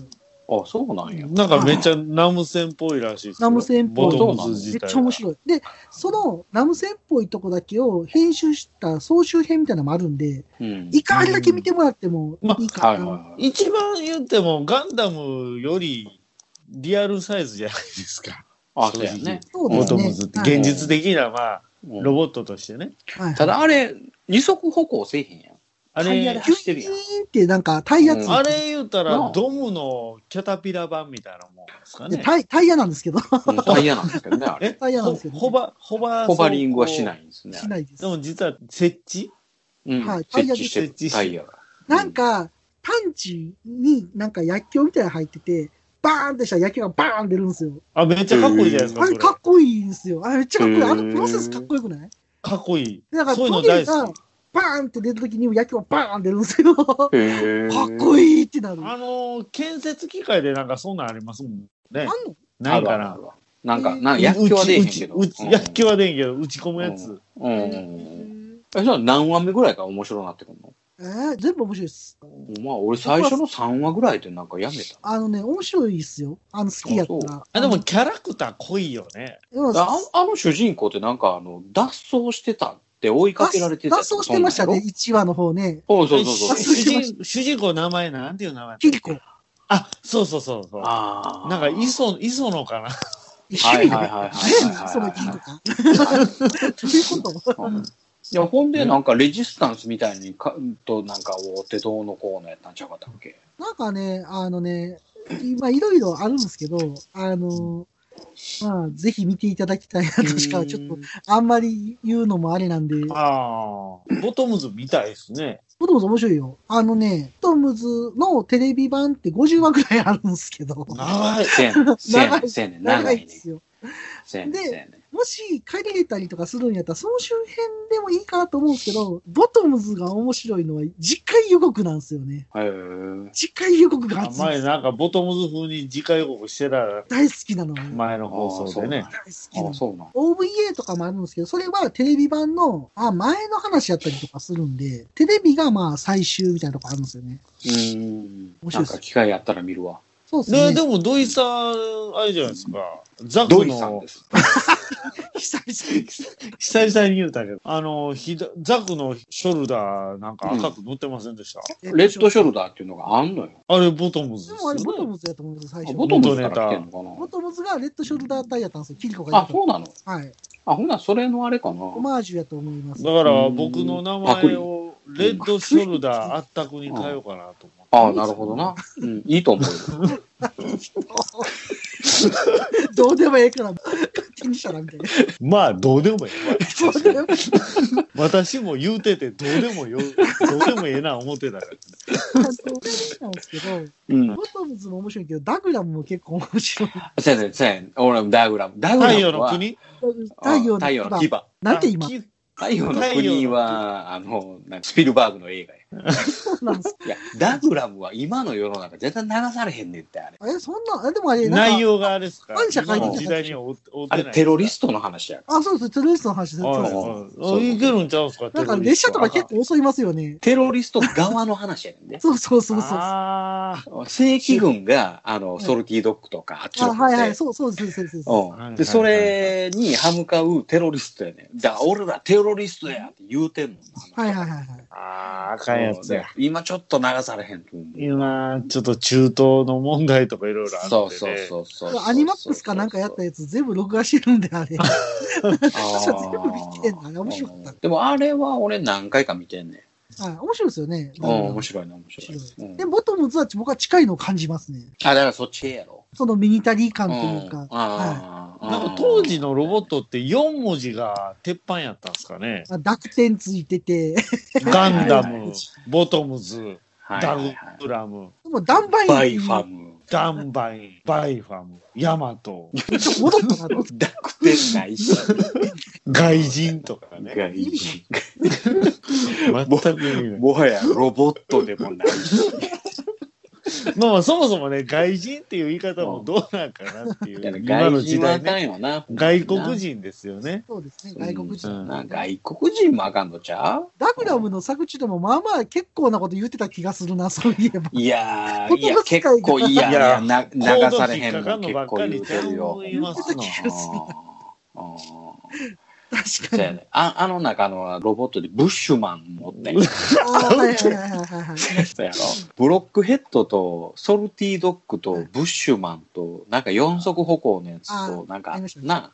あ、そうなんや。なんかめっちゃナム線っぽいらしいですよナム線っぽいボトムズめ自体っちゃ面白い。で、そのナム線っぽいとこだけを編集した総集編みたいなのもあるんで、うん。いかあれだけ見てもらってもいいかな。はいはいはい。一番言ってもガンダムよりリアルサイズじゃないですか。あ、そうやね。そうですねボトムズってはい現実的な、まあ、うんロボットとしてね。はいただあれ、二足歩行せえへんやん。あタイヤでってってなんかタイヤついてあれ言うたらドムのキャタピラ版みたいなもんですかね。でタイタイヤなんですけど、うんタイヤなんですけどね、あれ。え タイヤなんですけどねホバ、ホバ、ホバリングはしないんですね。しないですで。も実は設置？うん。はいタイヤで設置してる設置してタイヤが。なんか、パンチになんか薬莢みたいなの入ってて、バーンってしたら薬莢がバーン出るんですよ。あ、めっちゃかっこいいじゃないですか。あれそれかっこいいんですよ。あれめっちゃかっこいい。あのプロセスかっこよくない？かっこいい。だからそういうの大好き。バーンって出た時に薬莢がバーン出るんですよ。かへえ。っこいいってなる。ああのー、建設機械でなんかそんなんありますもんね。んの？ないかななんか、なんか薬莢は出えへんけど。うちうち薬莢は出えへんけど、打ち込むやつ。うん。うん。え、それは何話目ぐらいから面白くなってくるの？えー、全部面白いです。まあ、俺最初の3話ぐらいでなんかやめた。あのね、面白いっすよ。あの好きやったら。あ、でもキャラクター濃いよね。ああの主人公ってなんかあの、脱走してたっって追いかけられてた脱走してましたね、1話の方ね。そうそうそうそう。主人主人公の名前なんていう名前キリコ。あ、そうそうそうそう。ああ。なんか、磯、磯野かな？はいはいはいはいはいはい。そのキリコか？どういうこと？いや、ほんで、なんか、レジスタンスみたいにか、と、なんか、お手どうのこうのやったんちゃうかったっけ？なんかね、あのね、今いろいろあるんですけど、あの、まあ、ぜひ見ていただきたいなとしか、ちょっと、あんまり言うのもあれなんで。ああ。ボトムズ見たいですね。ボトムズ面白いよ。あのね、ボトムズのテレビ版って50話くらいあるんですけど。長い。長 長いいね。ですよ。せやねん、せやねん。もし借りれたりとかするんやったら、その周辺でもいいかなと思うんですけど、ボトムズが面白いのは、次回予告なんですよね。へー次回予告が熱い。前なんかボトムズ風に次回予告してたら、大好きなの。前の放送でね。大好きなのあ、。そうなん。OVA とかもあるんですけど、それはテレビ版の、あ、前の話やったりとかするんで、テレビがまあ最終みたいなとこあるんですよね。うーん。面白いっすなんか、機会あったら見るわ。そうですで、ね。でも土井さん、あれじゃないですか。ザクドイさんので、す。久々に。久々に言うたけど、あの、ひだザクのショルダーなんか赤く塗ってませんでした、レッドショルダーっていうのがあんのよ。あれボトムズでよですもあれボトね。ムズやと思うんですよ、最初。あボトムズから来てんのかトムズがレッドショルダー隊やったんですよ。キリコが言あ、そうなの？た。はい。あ、ほんならそれのあれかな。オマージュやと思います。だから僕の名前をレッドショルダーあったくに変えようかなと思って。あなるほどな。うん、いいと思うよ。どうでもええから、勝手にしたらみたいな。まあ、どうでもいい。どうでもええ私も言うてて、どうでもよ、どうでもええな思ってたから。なんですけど、うん。ボトムズも面白いけど、ダグラムも結構面白い。せやや。俺もダグラム。ダグラム太は陽の国太陽の牙。なんて今？太陽の国は、あの、なんかスピルバーグの映画や。そうなんですいや、ダグラムは今の世の中絶対流されへんねんって、あれ。え、そんな、え、でもあれ、内容があれですか？反社会的時代には追って。あれ、テロリストの話や。あ、そうです、テロリストの話です。はいそうはい。けるんちゃうんすかなんか列車とか結構襲いますよね。テロリスト側の話やねんで。そうそうそうそう。あ正規軍が、あの、ソルティドッグとか、あっちあ、のはいはい、そうそうです、そうです。そううん。で、それに歯向かうテロリストやねん。だから俺らテロリストやって言うてんも。はいはいはいはい。あー、あかんやつや。今ちょっと流されへんと思う。今、ちょっと中東の問題とかいろいろあって、ね。そうそうそうそうそう。アニマックスかなんかやったやつ全部録画してるんで、あれ。確か 全部見てんの。あれ面白かった。でもあれは俺何回か見てんねん。はい、面白いですよね。うん、面白いな、面白い。うんで、ボトムズは僕は近いのを感じますね。あ、だからそっちやろ。そのミリタリー感というか。うんはああ。なんか当時のロボットって4文字が鉄板やったんですかね。い。濁点ついてて、ガンダム、ボトムズ、ダはいはいグラム、でもダンバインバイファム。ダンバイン、バイファム、ヤマト、戻ったなと。濁点ないし。外人とかね。外人。全く意味ない。もはやロボットでもないし。まあまあ、そもそもね、外人っていう言い方もどうなんかなっていう。今外の時代ね。よな。外国人ですよね。そうですね、外国人。うん外国人もあかんのちゃう？ダグラムの作中でもまあまあ結構なこと言ってた気がするな、そういえば。いやー、いや、結構、いや、いや、流されへんのの結構言ってるよ。言いますの。あー確かに。やねああの中のロボットでブッシュマン持ってん。あーはいはいはいはいはい。そうやろブロックヘッドとソルティードッグとブッシュマンと、なんか四足歩行のやつあと、なんかな、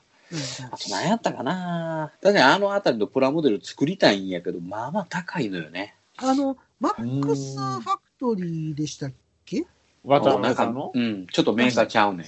あと何やったかな確かにあのあたりのプラモデル作りたいんやけど、まあまあ高いのよね。あの、マックスファクトリーでしたっけ？渡なんか辺さんの？うん、ちょっとメーカーちゃうねん。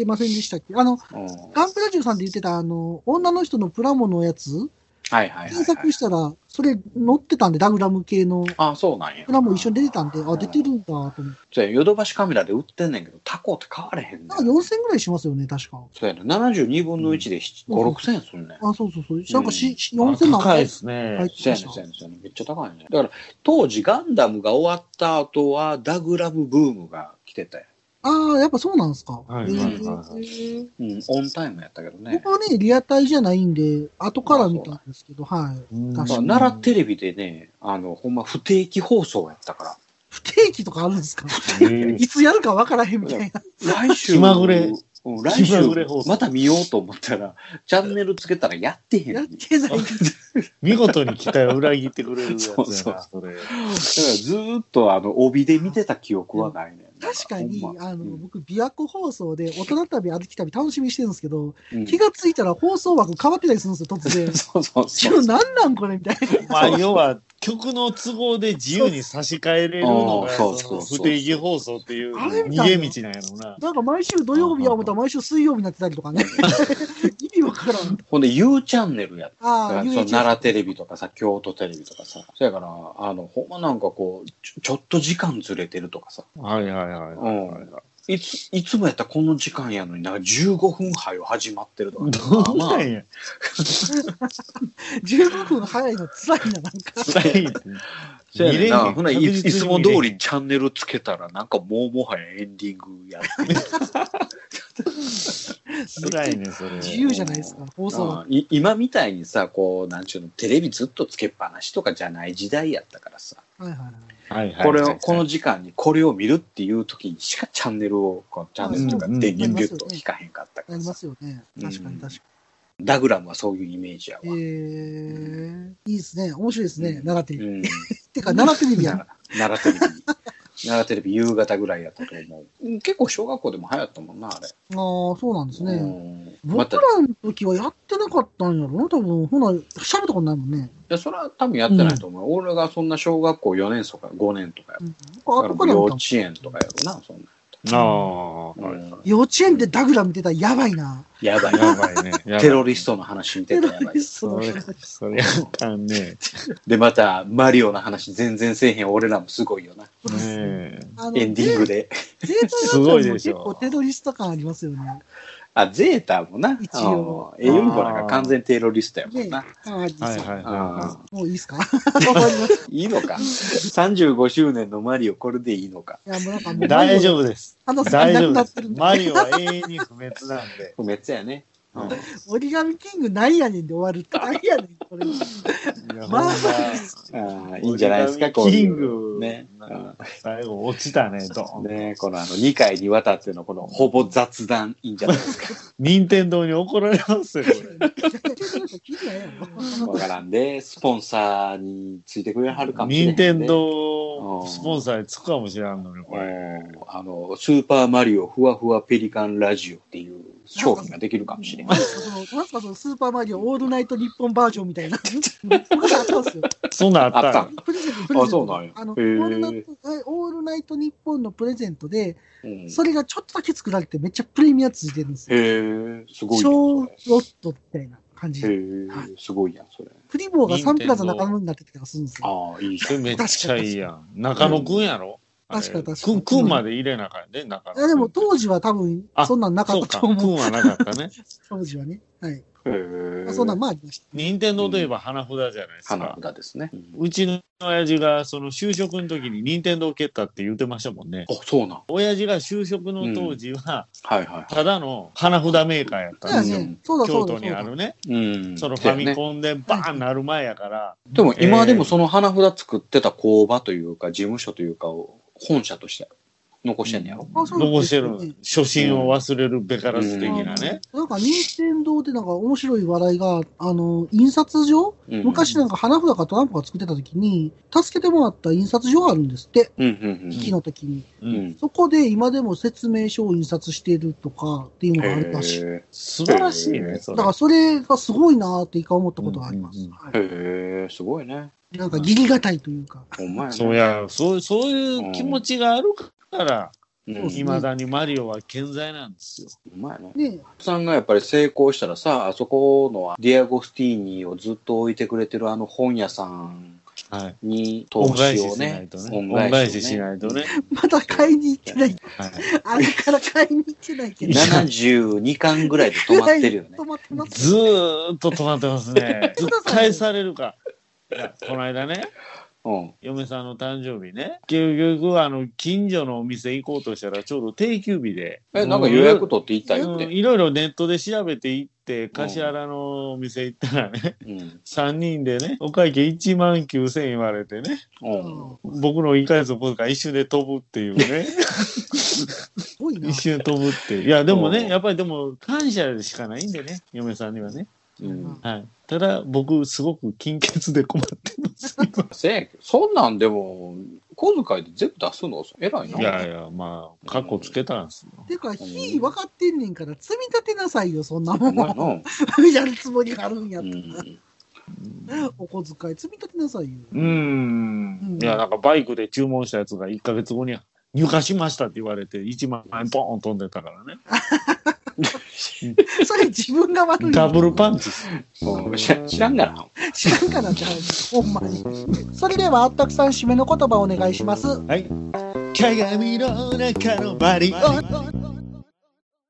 出ませんでしたっけ？あの、うんガンプラジオさんで言ってた、あの、女の人のプラモのやつ？はいはいはい、検索したら、それ載ってたんで、ダグラム系のあ、そうなんやプ。ラモ一緒に出てたんで、あ、出てるんだと思って。そうや、ヨドバシカメラで売ってんねんけど、タコって買われへんねん。なんか4000ぐらいしますよね、確か。そうやね。72分の1で5、6千円するねん。あ、そうそうそう。なんかし、しあ4000なん高いですね。入ってそうやねそうやねん、そうやねん。めっちゃ高いね。だから、当時ガンダムが終わった後は、ダグラムブームが来てたよ。ああ、やっぱそうなんですか。はいはいはいはいへーうん、オンタイムやったけどね。僕はね、リアタイじゃないんで、後から見たんですけど、はい。うん確かに。奈良テレビでね、あの、ほんま不定期放送やったから。不定期とかあるんですか？えいつやるかわからへんみたいな。来週、気まぐれうん来週気まぐれ放、送また見ようと思ったら、チャンネルつけたらやってへん。やってない。見事に期待を裏切ってくれるやつやな、そうそうそれ。だからずーっとあの、帯で見てた記憶はないねん。確かに、まあの、僕、琵琶湖放送で、大人旅、歩き旅楽しみにしてるんですけど、うん気がついたら放送枠変わってたりするんですよ、突然。そうそうちょ、なんなんこれみたいな。まあ、要は、曲の都合で自由に差し替えれるのが、不定期放送っていう逃げ道なんやろな。なんか毎週土曜日は思ったら毎週水曜日になってたりとかね。からん。ほんで、U チャンネルやった。ああ、そ奈良テレビとかさ、京都テレビとかさ。そやから、あの、ほんまなんかこう、ちょちょっと時間ずれてるとかさ。はいはいはいはいはい。いつ、いつもやったらこの時間やのになんか15分早始まってるとか。どんまあなんや。15分早いの辛いな、なんか。辛いって。そうやねんな。ほないいつも通りチャンネルつけたら、なんかもうもはやエンディングやってる。辛いね、それ。自由じゃないですか、放送は。今みたいにさ、こう、なんちゅうの、テレビずっとつけっぱなしとかじゃない時代やったからさ。はいはいはい。はいはい。これを、この時間にこれを見るっていう時にしかチャンネルを、こうチャンネルとか電源ビュッと引かへんかったからさなりま。すよね。確かに確かダグラムはそういうイメージやわ。に。えー、いいですね。面白いですね、奈良テレビ。うん。てか、奈良テレビやん。奈良 テレビ。奈良テレビ夕方ぐらいやったと思う。うん結構小学校でも流行ったもんな、あれ。ああ、そうなんですね。僕らの時はやってなかったんやろな、多分。ほな、喋ったことないもんね。いや、それは多分やってないと思う。俺がそんな小学校4年とか5年とかやうん。だ僕は後から幼稚園とかやろな、そんな。ああ、幼稚園でダグラ見てたらやばいな。やばい。やばいね。やばいテロリストの話見てたらやばい。それ、それあかんね。で、また、マリオの話全然せえへん俺らもすごいよな。ねえ。あのエンディングで。すごいでしょ結構テロリスト感ありますよね。あ、ゼータもな。一応うんえ、ユニコなんか完全テロリストやもんねな。ああ、いいはもういいですか？いいのか ?35 周年のマリオこれでいいのかいや、もうなんかもい。う、大丈夫です。大丈夫です。マリオは永遠に不滅なんで。不滅やね。うん折り紙キングなんやねんで終わるって。なんやねん、これ。まああーいいんじゃないですか、こキンう。グ、ね。ね。最後落ちたね、と。ねこのあの2回にわたってのこのほぼ雑談いいんじゃないですか。任天堂に怒られますよ、これ。わからんで、スポンサーについてくれはるかもしれない、任天堂スポンサーにつくかもしれんのに、これ。うんあの、スーパーマリオふわふわペリカンラジオっていう商品ができるかもしれない。そのまさかそのスーパーマリオオールナイトニッポンバージョンみたいな。僕があったんですよ。そんなんあったプレゼント、プレゼント。あそうなんやあの、オへーールナイトえオールナイトニッポンのプレゼントで、うんそれがちょっとだけ作られてめっちゃプレミアついてるんですよ。へえ、すごいやん小そロットみたいな感じれ。へで。え、すごいやん、それ。プリボーがサンプラザ中野になってたりとかするんですよ。ああ、いいじそれめっちゃいいやん。中野くんやろ？確かに確かにくん、くんまで入れなあかんね、中野くん。いやでも当時は多分あそんなんなかっそうか、たと思う。くんはなかったね。当時はね。はい。へえ。あそんなんまあありました。任天堂といえば花札じゃないです花か。札ですね。うちの親父が、その就職の時に任天堂蹴ったって言ってましたもんね。あ、そうなん。親父が就職の当時は、はいはただの花札メーカーやったんですよ。そう。そうだそうだ。京都にあるね。い。うん。そのファミン。コンでバーンなる前やから。でも今でものその花札作ってた工場というか、事務所というかを本社として。残してんねやろ？あそう残してる初心を忘れるべからず的なね。なんか、任天堂でなんか面白い話題が、あの、印刷所、うん昔なんか花札かトランプが作ってた時に、助けてもらった印刷所があるんですって、うんうん危機の時に。うん。うん。そこで今でも説明書を印刷しているとかっていうのがあるらしい。へ素晴らしいね、それだか。らそれがすごいなーって一回思ったことがあります。うんうんうんはいえ、へえ、すごいね。なんか義理がたいというか。ほんまやね。そうや、そう、そういう気持ちがあるから、うん未だにマリオは健在なんですよ。ほんまやね。ねさんがやっぱり成功したらさ、あそこのディアゴスティーニをずっと置いてくれてるあの本屋さんはい。に投資をししないねと、ね。恩返ししないとね。まだ買いに行ってない。はい。あれから買いに行ってないけど。72巻ぐらいで止まってるよね 止。まってます。ずーっと止まってますね。ずっと返されるか。この間ね、うん。嫁さんの誕生日ね。結局、あの、近所のお店行こうとしたら、ちょうど定休日で。え、なんか予約取って行ったよって。うんいろいろネットで調べて行って、橿原のお店行ったらね、うん。3人でね、お会計1万9000円言われてね、うん。僕の1ヶ月の小遣い一瞬で飛ぶっていうね。一瞬で飛ぶって。いや、でもね、うんやっぱりでも、感謝でしかないんでね、嫁さんにはね。うん。はい。ただ、僕、すごく金欠で困ってます。せやけどそんなんでも、小遣いで全部出すの？偉いな。いやいや、まあ、カッコつけたんですよ。てか、火分かってんねんから、積み立てなさいよ、そんなもん。な。やるつもりがあるんやっうたら。ん。お小遣い積み立てなさいよ。うーん。いや、なんかバイクで注文したやつが1ヶ月後に入荷しましたって言われて、1万円ポーン飛んでたからね。それ自分が悪い。ダブルパンチ。もう知ら知らんがな。知らんからって話、ほんまに。それでは、あったくさん締めの言葉お願いします。はい。鏡の中のマリオ。